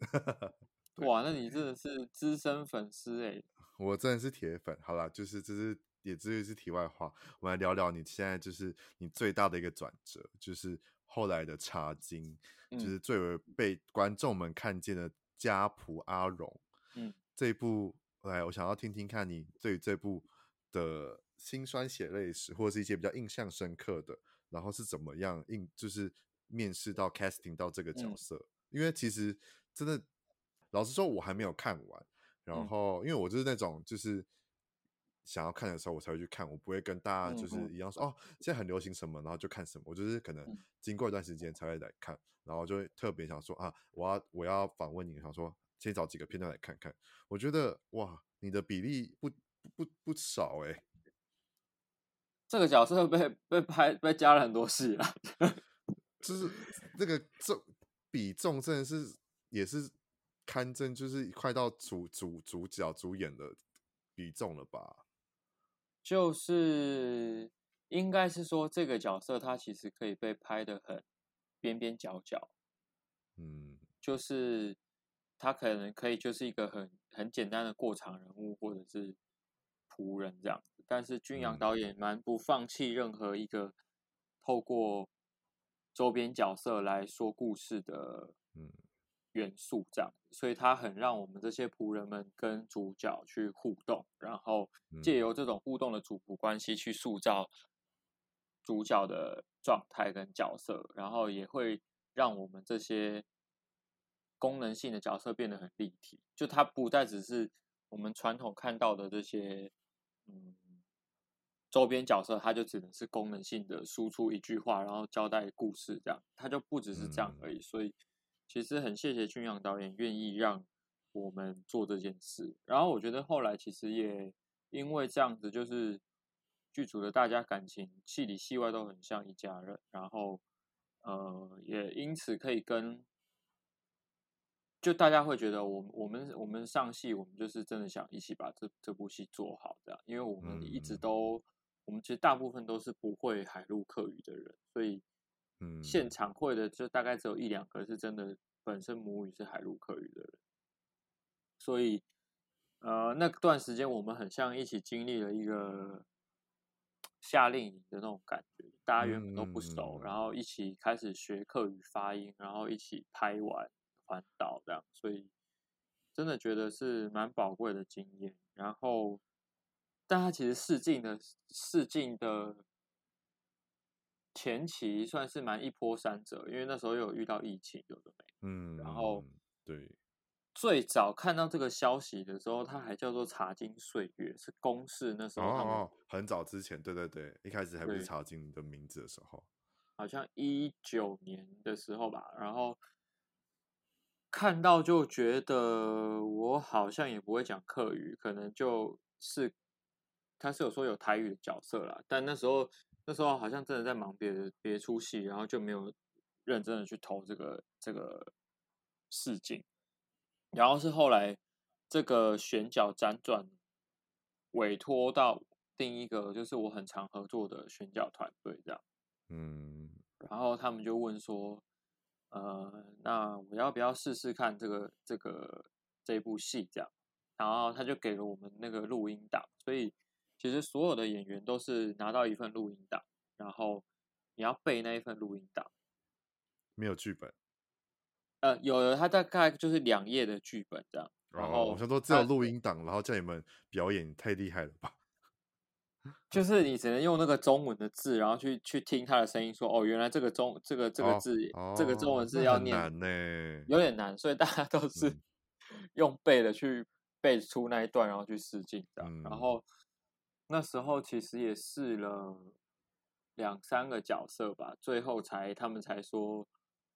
哇，那你真的是资深粉丝哎、欸！我真的是铁粉。好啦，就是这是也这是题外话，我们来聊聊你现在就是你最大的一个转折，就是后来的茶经，嗯、就是最为被观众们看见的家仆阿荣。嗯，这一部来，我想要听听看你对于这部的辛酸血泪史，或者是一些比较印象深刻的，然后是怎么样应就是面试到 casting 到这个角色，嗯、因为其实真的。老实说，我还没有看完。然后，因为我就是那种，就是想要看的时候我才会去看，我不会跟大家就是一样说哦，现在很流行什么，然后就看什么。我就是可能经过一段时间才会来看，然后就会特别想说啊，我要我要访问你，想说先找几个片段来看看。我觉得哇，你的比例不不不少哎、欸。这个角色被被拍被加了很多戏了，就是这个重比重真的是也是。堪称就是快到主主主角主演的比重了吧？就是应该是说，这个角色他其实可以被拍的很边边角角，嗯，就是他可能可以就是一个很很简单的过场人物或者是仆人这样子，但是君阳导演蛮不放弃任何一个透过周边角色来说故事的，嗯。元素这样，所以它很让我们这些仆人们跟主角去互动，然后借由这种互动的主仆关系去塑造主角的状态跟角色，然后也会让我们这些功能性的角色变得很立体。就它不再只是我们传统看到的这些嗯周边角色，它就只能是功能性的输出一句话，然后交代故事这样，它就不只是这样而已。所以。其实很谢谢俊阳导演愿意让我们做这件事，然后我觉得后来其实也因为这样子，就是剧组的大家感情戏里戏外都很像一家人，然后呃也因此可以跟就大家会觉得我们我们我们上戏我们就是真的想一起把这这部戏做好这样，因为我们一直都我们其实大部分都是不会海陆客语的人，所以。现场会的就大概只有一两个是真的本身母语是海陆客语的人，所以呃那段时间我们很像一起经历了一个夏令营的那种感觉，大家原本都不熟，然后一起开始学客语发音，然后一起拍完环岛这样，所以真的觉得是蛮宝贵的经验。然后，但他其实试镜的试镜的。前期算是蛮一波三折，因为那时候有遇到疫情，有的没。嗯，然后对，最早看到这个消息的时候，它还叫做《茶金岁月》，是公视那时候他们。哦，很早之前，对对对，一开始还不是茶金的名字的时候，好像一九年的时候吧。然后看到就觉得我好像也不会讲客语，可能就是他是有说有台语的角色啦，但那时候。那时候好像真的在忙别的别出戏，然后就没有认真的去投这个这个试镜，然后是后来这个选角辗转委托到另一个就是我很常合作的选角团队这样，嗯，然后他们就问说，呃，那我要不要试试看这个这个这部戏这样，然后他就给了我们那个录音档，所以。其实所有的演员都是拿到一份录音档，然后你要背那一份录音档，没有剧本。呃，有的，他大概就是两页的剧本这样。然后、哦、我想说，只有录音档，然后叫你们表演，太厉害了吧？就是你只能用那个中文的字，然后去去听他的声音说，说哦，原来这个中这个这个字，哦、这个中文字要念，难呢，有点难，所以大家 都是用背的去背出那一段，然后去试镜的，嗯、然后。那时候其实也试了两三个角色吧，最后才他们才说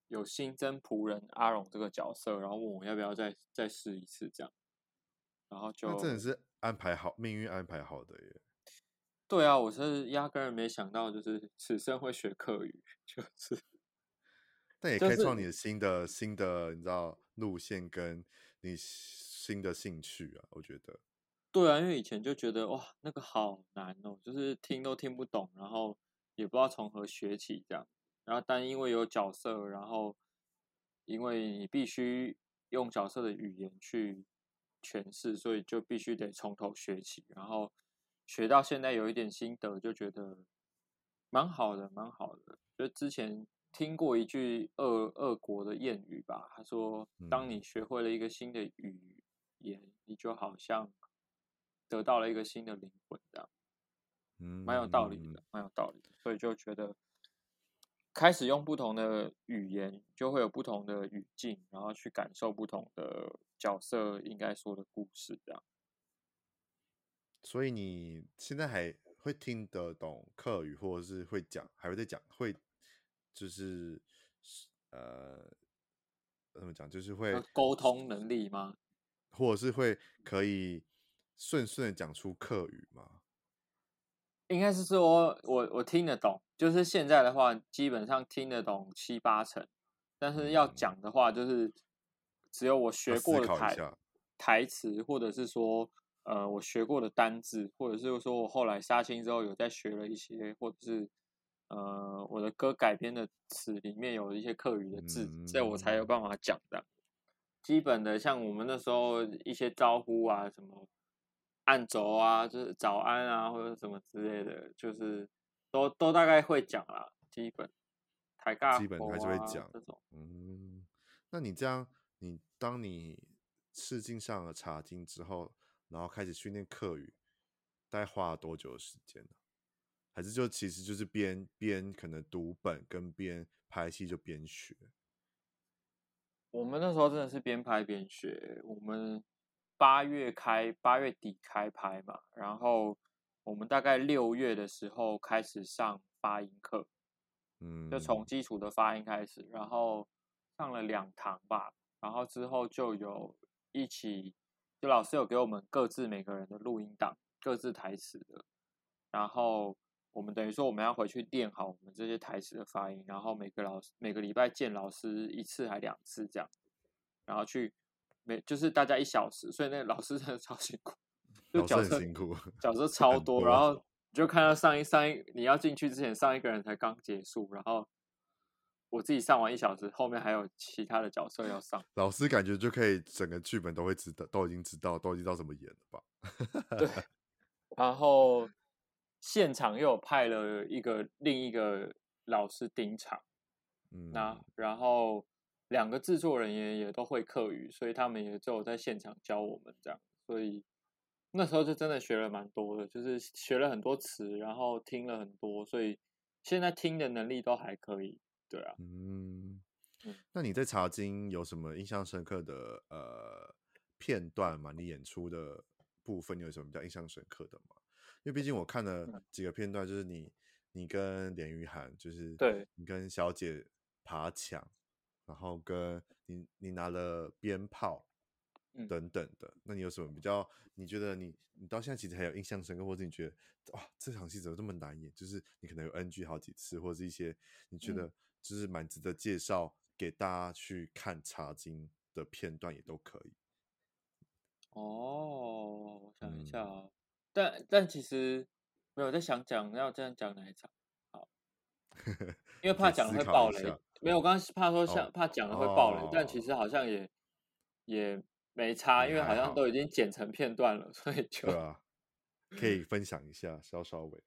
有新增仆人阿荣这个角色，然后问我要不要再再试一次这样，然后就真的是安排好，命运安排好的耶。对啊，我是压根儿没想到，就是此生会学客语，就是，但也开创你的新的、就是、新的你知道路线跟你新的兴趣啊，我觉得。对啊，因为以前就觉得哇，那个好难哦，就是听都听不懂，然后也不知道从何学起这样。然后但因为有角色，然后因为你必须用角色的语言去诠释，所以就必须得从头学起，然后学到现在有一点心得，就觉得蛮好的，蛮好的。就之前听过一句俄俄国的谚语吧，他说：“当你学会了一个新的语言，你就好像得到了一个新的灵魂，这样。”嗯，蛮有道理的，蛮有道理的。所以就觉得开始用不同的语言，就会有不同的语境，然后去感受不同的角色应该说的故事，这样。所以你现在还会听得懂客语，或者是会讲，还会再讲，会就是呃，怎么讲？就是会沟通能力吗？或者是会可以顺顺的讲出客语吗？应该是说我，我我听得懂，就是现在的话，基本上听得懂七八成，但是要讲的话，就是只有我学过的台台词，或者是说，呃，我学过的单字，或者是说我后来杀青之后有在学了一些，或者是呃，我的歌改编的词里面有一些客语的字，这我才有办法讲的。基本的，像我们那时候一些招呼啊什么。按轴啊，就是早安啊，或者什么之类的，就是都都大概会讲啦，基本抬杠，基本还是会讲这种。嗯，那你这样，你当你试镜上了茶经之后，然后开始训练客语，大概花了多久的时间呢？还是就其实就是边边可能读本跟边拍戏就边学？我们那时候真的是边拍边学，我们。八月开，八月底开拍嘛，然后我们大概六月的时候开始上发音课，嗯，就从基础的发音开始，然后上了两堂吧，然后之后就有一起，就老师有给我们各自每个人的录音档，各自台词的，然后我们等于说我们要回去练好我们这些台词的发音，然后每个老师每个礼拜见老师一次还两次这样，然后去。没，就是大家一小时，所以那个老师真的超辛苦，就角色辛苦，角色 超多，然后你就看到上一上一你要进去之前，上一个人才刚结束，然后我自己上完一小时，后面还有其他的角色要上。老师感觉就可以整个剧本都会知道，都已经知道，都已经知道怎么演了吧？对。然后现场又有派了一个另一个老师盯场，嗯，那然后。两个制作人员也都会客语，所以他们也就在现场教我们这样，所以那时候就真的学了蛮多的，就是学了很多词，然后听了很多，所以现在听的能力都还可以，对啊。嗯，那你在茶经有什么印象深刻的呃片段吗？你演出的部分有什么比较印象深刻的吗？因为毕竟我看了几个片段，就是你你跟连玉涵，就是对你跟小姐爬墙。然后跟你，你拿了鞭炮，等等的，嗯，那你有什么比较？你觉得你，你到现在其实还有印象深刻，或者你觉得哇，这场戏怎么这么难演？就是你可能有 NG 好几次，或者是一些你觉得就是蛮值得介绍给大家去看茶经的片段也都可以。哦，我想一下，嗯，但但其实没有在想讲要这样讲哪一场，好，因为 怕讲会爆雷。没有，我刚刚怕说像、哦、怕讲了会爆雷，哦，但其实好像也也没差，因为好像都已经剪成片段了，所以就对啊，可以分享一下稍稍微，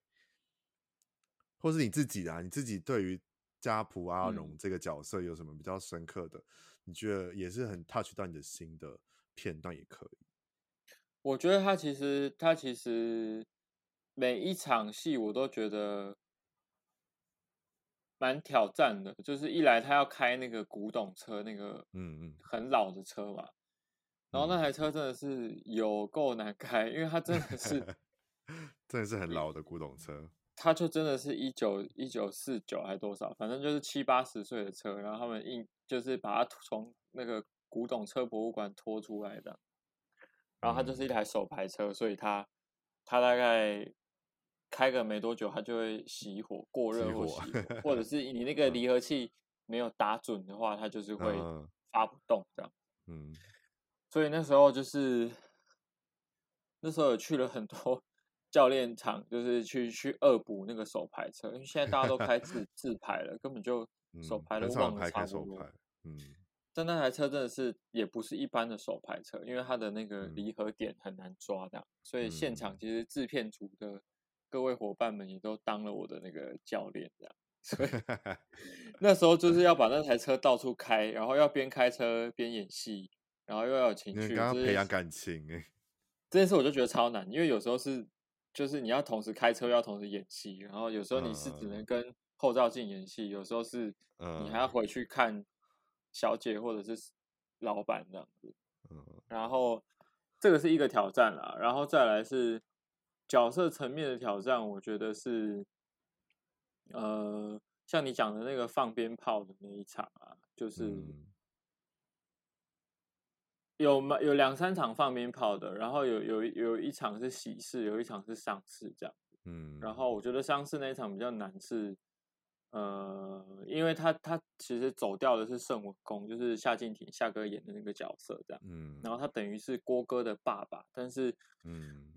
或是你自己啊，你自己对于家仆阿荣这个角色有什么比较深刻的？嗯、你觉得也是很 touch 到你的心的片段也可以。我觉得他其实他其实每一场戏我都觉得。蛮挑战的，就是一来他要开那个古董车，那个嗯嗯。很老的车嘛，然后那台车真的是有够难开，因为它真的是 真的是很老的古董车，它就真的是一九一九四九还多少，反正就是七八十岁的车，然后他们硬就是把它从那个古董车博物馆拖出来的，然后它就是一台手排车，所以它它大概。开个没多久，它就会熄火、过热或熄火，或者 是你那个离合器没有打准的话，它就是会发不动这样。嗯，所以那时候就是那时候有去了很多 教练场，就是去去恶补那个手排车，因为现在大家都开自 自排了，根本就手排都忘了差不多。嗯，但那台车真的是也不是一般的手排车，因为它的那个离合点很难抓的，所以现场其实制片组的各位伙伴们也都当了我的那个教练这样。所以 那时候就是要把那台车到处开，然后要边开车边演戏，然后又要有情绪，刚刚培养感情哎。这件事我就觉得超难，因为有时候是就是你要同时开车，又要同时演戏，然后有时候你是只能跟后照镜演戏，有时候是你还要回去看小姐或者是老板这样子。然后这个是一个挑战啦，然后再来是角色层面的挑战，我觉得是。呃，像你讲的那个放鞭炮的那一场啊，就是有有两三场放鞭炮的，然后有有有一场是喜事，有一场是丧事这样。嗯，然后我觉得丧事那一场比较难是，呃，因为他他其实走掉的是圣文公，就是夏靖庭夏哥演的那个角色这样。嗯，然后他等于是郭哥的爸爸，但是嗯，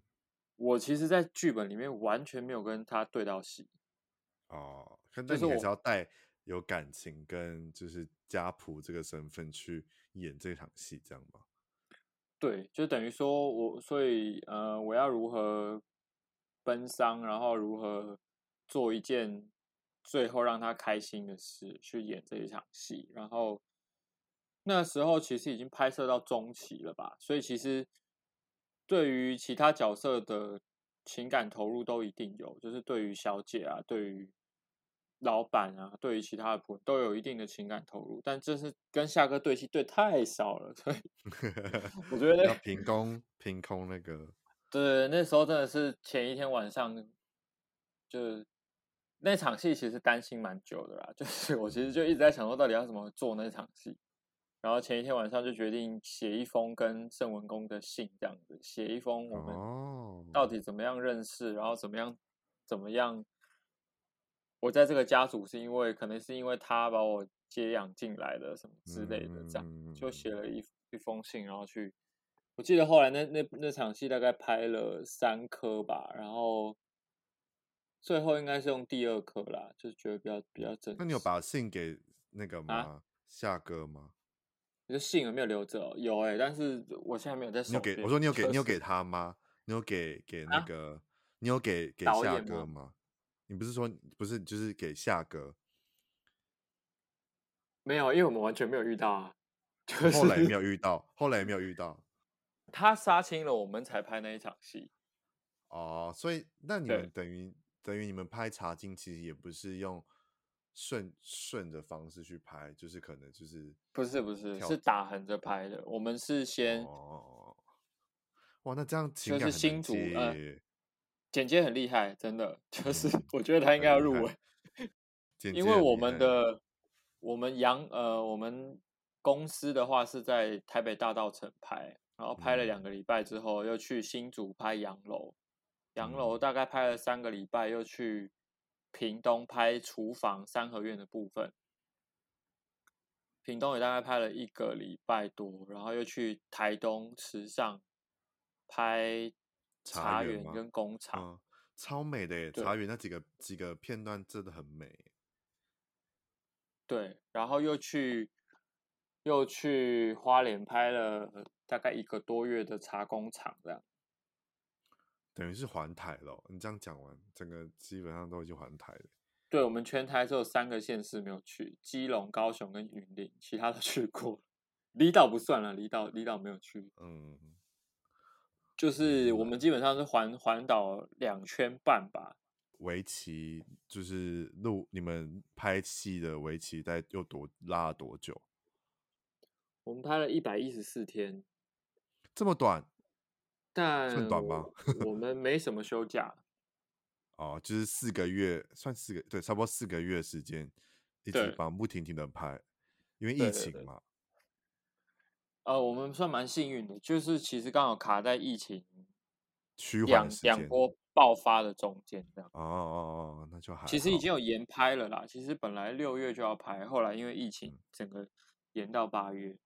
我其实，在剧本里面完全没有跟他对到戏。哦，但你还是要带有感情跟就是家仆这个身份去演这场戏，这样吗？对，就等于说我，所以呃，我要如何奔丧，然后如何做一件最后让他开心的事，去演这一场戏。然后那时候其实已经拍摄到中期了吧，所以其实对于其他角色的情感投入都一定有，就是对于小姐啊，对于。老板啊，对于其他的都有一定的情感投入，但这是跟夏哥对戏对太少了，所以 我觉得要凭空凭空那个，对，那时候真的是前一天晚上，就那场戏其实担心蛮久的啦，就是我其实就一直在想说到底要怎么做那场戏，然后前一天晚上就决定写一封跟郑文公的信，这样子写一封我们到底怎么样认识，然后怎么样怎么样。我在这个家族是因为可能是因为他把我接养进来的什么之类的，这样就写了一一封信，然后去。我记得后来那那那场戏大概拍了三颗吧，然后最后应该是用第二颗啦，就是觉得比较比较真实。那你有把信给那个吗？啊、夏哥吗？你的信有没有留着？有哎、欸，但是我现在没有在手。你有给我说你有给你有给他吗？你有给给那个、啊、你有给给夏哥吗？你不是说不是就是给夏哥？没有，因为我们完全没有遇到啊。就是、后来没有遇到，后来也没有遇到。他杀青了，我们才拍那一场戏。哦，所以那你们等于等于你们拍茶经，其实也不是用顺顺着方式去拍，就是可能就是不是不是是打横着拍的。我们。是先哦，哇，那这样就是新竹剪接很厉害，真的 就是我觉得他应该要入围，因为我们的我们杨呃我们公司的话是在台北大道城拍，然后拍了两个礼拜之后又去新竹拍洋楼，洋楼大概拍了三个礼拜，又去屏东拍厨房三合院的部分，屏东也大概拍了一个礼拜多，然后又去台东池上拍。茶园跟工厂，嗯，超美的耶！茶园那几个几个片段真的很美。对，然后又去又去花莲拍了大概一个多月的茶工厂，这样。等于是环台了。你这样讲完，整个基本上都已经环台了。对，我们全台只有三个县市没有去：基隆、高雄跟云林，其他都去过。离岛不算了，离岛离岛没有去。嗯。就是我们基本上是环环岛两圈半吧。围棋就是录你们拍戏的围棋在又多拉了多久？我们拍了一百一十四天，这么短？但算短吗？我们没什么休假。哦，就是四个月，算四个，对，差不多四个月时间，一直忙不停停的拍，因为疫情嘛。对对对呃，我们算蛮幸运的，就是其实刚好卡在疫情趋缓两两波爆发的中间，这样。哦哦哦，那就还。其实已经有延拍了啦，其实本来六月就要拍，后来因为疫情整个延到八月。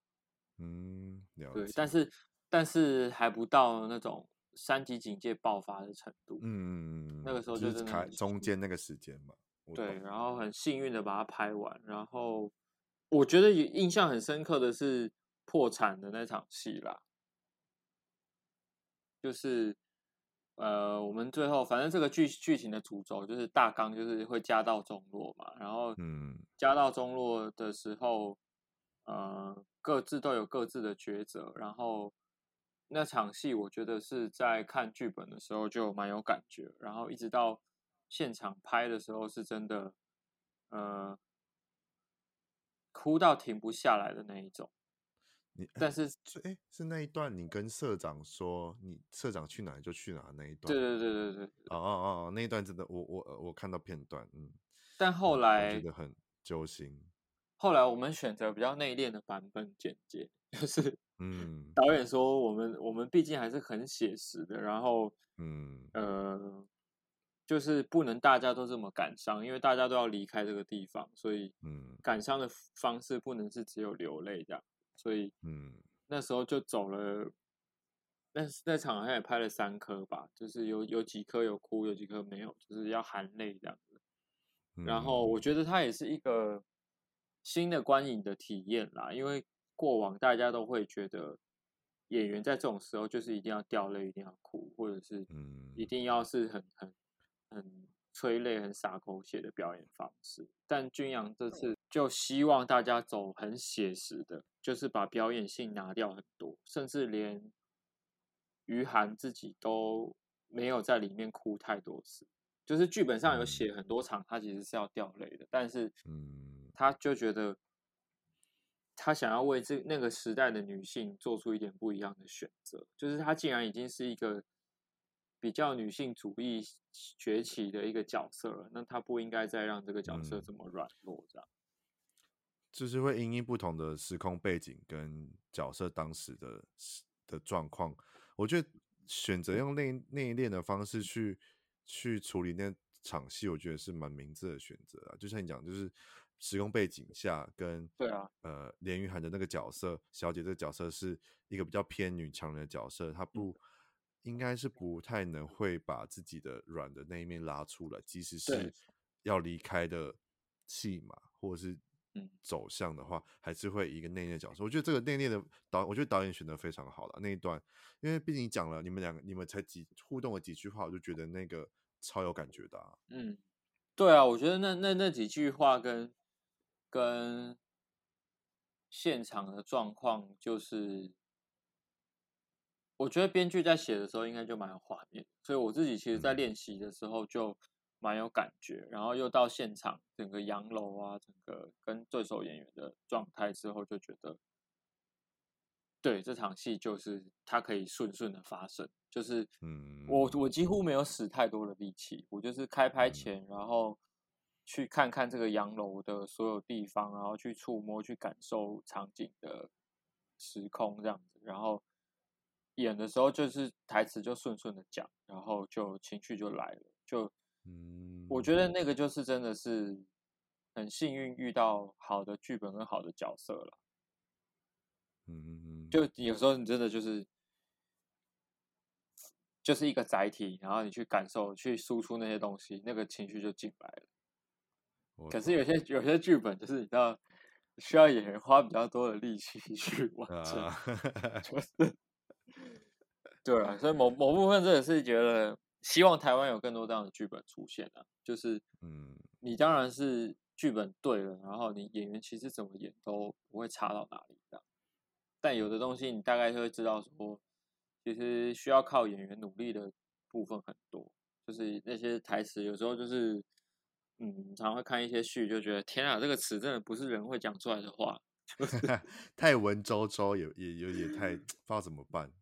嗯，了解。对，但是但是还不到那种三级警戒爆发的程度。嗯，那个时候就是开中间那个时间嘛。对，然后很幸运的把它拍完。然后我觉得印象很深刻的是破产的那场戏啦，就是呃，我们最后反正这个剧剧情的主轴就是大纲就是会家道中落嘛。然后嗯，家道中落的时候，呃，各自都有各自的抉择。然后那场戏我觉得是在看剧本的时候就蛮有感觉，然后一直到。现场拍的时候是真的，呃，哭到停不下来的那一种。你但是，哎，是那一段你跟社长说，你社长去哪就去哪那一段。对对对对对。哦哦哦，那一段真的，我我我看到片段，嗯。但后来觉得很揪心。后来我们选择比较内敛的版本剪接，就是，嗯，导演说我们我们毕竟还是很写实的，然后，嗯呃。就是不能大家都这么感伤，因为大家都要离开这个地方，所以，嗯，感伤的方式不能是只有流泪这样，所以，嗯，那时候就走了，那那场好像也拍了三颗吧，就是有有几颗有哭，有几颗没有，就是要含泪这样子。然后我觉得它也是一个新的观影的体验啦，因为过往大家都会觉得演员在这种时候就是一定要掉泪，一定要哭，或者是，嗯，一定要是很很。很催泪、很洒狗血的表演方式，但君阳这次就希望大家走很写实的，就是把表演性拿掉很多，甚至连于涵自己都没有在里面哭太多次。就是剧本上有写很多场，他其实是要掉泪的，但是，他就觉得他想要为这那个时代的女性做出一点不一样的选择，就是他竟然已经是一个。比较女性主义崛起的一个角色了，那他不应该再让这个角色这么软弱，这样。就是会因应不同的时空背景跟角色当时的的状况，我觉得选择用内内敛的方式去去处理那场戏，我觉得是蛮明智的选择啊。就像你讲，就是时空背景下跟对啊，呃，连玉涵的那个角色小姐这个角色是一个比较偏女强人的角色，她不。嗯应该是不太能会把自己的软的那一面拉出来，即使是要离开的戏码或者是走向的话，还是会以一个内敛角色。我觉得这个内敛的导，我觉得导演选的非常好了那一段，因为毕竟讲了你们两个，你们才几互动了几句话，我就觉得那个超有感觉的啊。嗯，对啊，我觉得那那那几句话跟跟现场的状况就是。我觉得编剧在写的时候应该就蛮有画面，所以我自己其实在练习的时候就蛮有感觉，然后又到现场整个洋楼啊，整个跟对手演员的状态之后，就觉得，对，这场戏就是它可以顺顺的发生，就是，嗯，我我几乎没有使太多的力气，我就是开拍前，然后去看看这个洋楼的所有地方，然后去触摸、去感受场景的时空这样子，然后。演的时候就是台词就顺顺的讲，然后就情绪就来了，就，嗯，我觉得那个就是真的是很幸运遇到好的剧本跟好的角色了，嗯，就有时候你真的就是就是一个载体，然后你去感受、去输出那些东西，那个情绪就进来了。可是有些有些剧本就是你知道需要演员花比较多的力气去完成，啊、就 是。对啊，所以某某部分真的是觉得希望台湾有更多这样的剧本出现啊。就是，嗯，你当然是剧本对了，然后你演员其实怎么演都不会差到哪里的。但有的东西你大概就会知道说，其实需要靠演员努力的部分很多。就是那些台词有时候就是，嗯，常会看一些序就觉得天啊，这个词真的不是人会讲出来的话，就 是太文绉绉，也也有点太 不知道怎么办。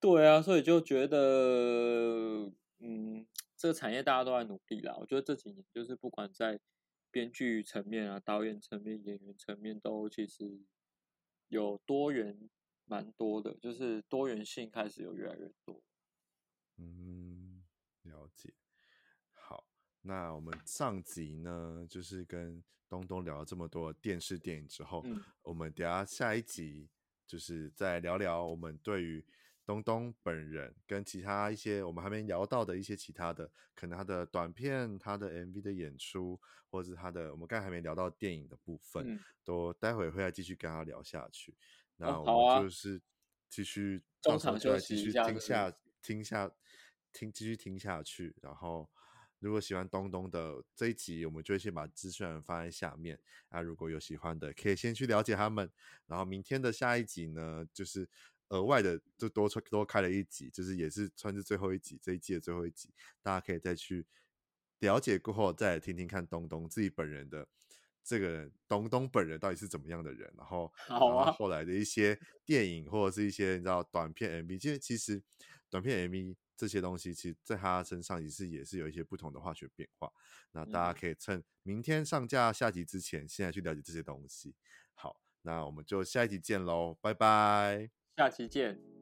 对啊，所以就觉得，嗯，这个产业大家都在努力啦。我觉得这几年就是不管在编剧层面啊、导演层面、演员层面，都其实有多元蛮多的，就是多元性开始有越来越多。嗯，了解。好，那我们上集呢，就是跟东东聊了这么多电视电影之后，嗯，我们等下下一集就是再聊聊我们对于。东东本人跟其他一些我们还没聊到的一些其他的，可能他的短片、他的 MV 的演出，或者是他的我们刚才还没聊到电影的部分，嗯、都待会会再继续跟他聊下去。那我们就是继续到时候就来继续听下听下听继续听下去。然后如果喜欢东东的这一集，我们就会先把资讯放在下面。啊，如果有喜欢的，可以先去了解他们。然后明天的下一集呢，就是。额外的就多出多开了一集，就是也是算是最后一集，这一季的最后一集，大家可以再去了解过后，再来听听看东东自己本人的这个东东本人到底是怎么样的人，然后然后后来的一些电影或者是一些你知道短片 MV，因为其实短片 MV 这些东西，其实在他身上也是也是有一些不同的化学变化，那大家可以趁明天上架下集之前，现在去了解这些东西。好，那我们就下一集见喽，拜拜。下期见。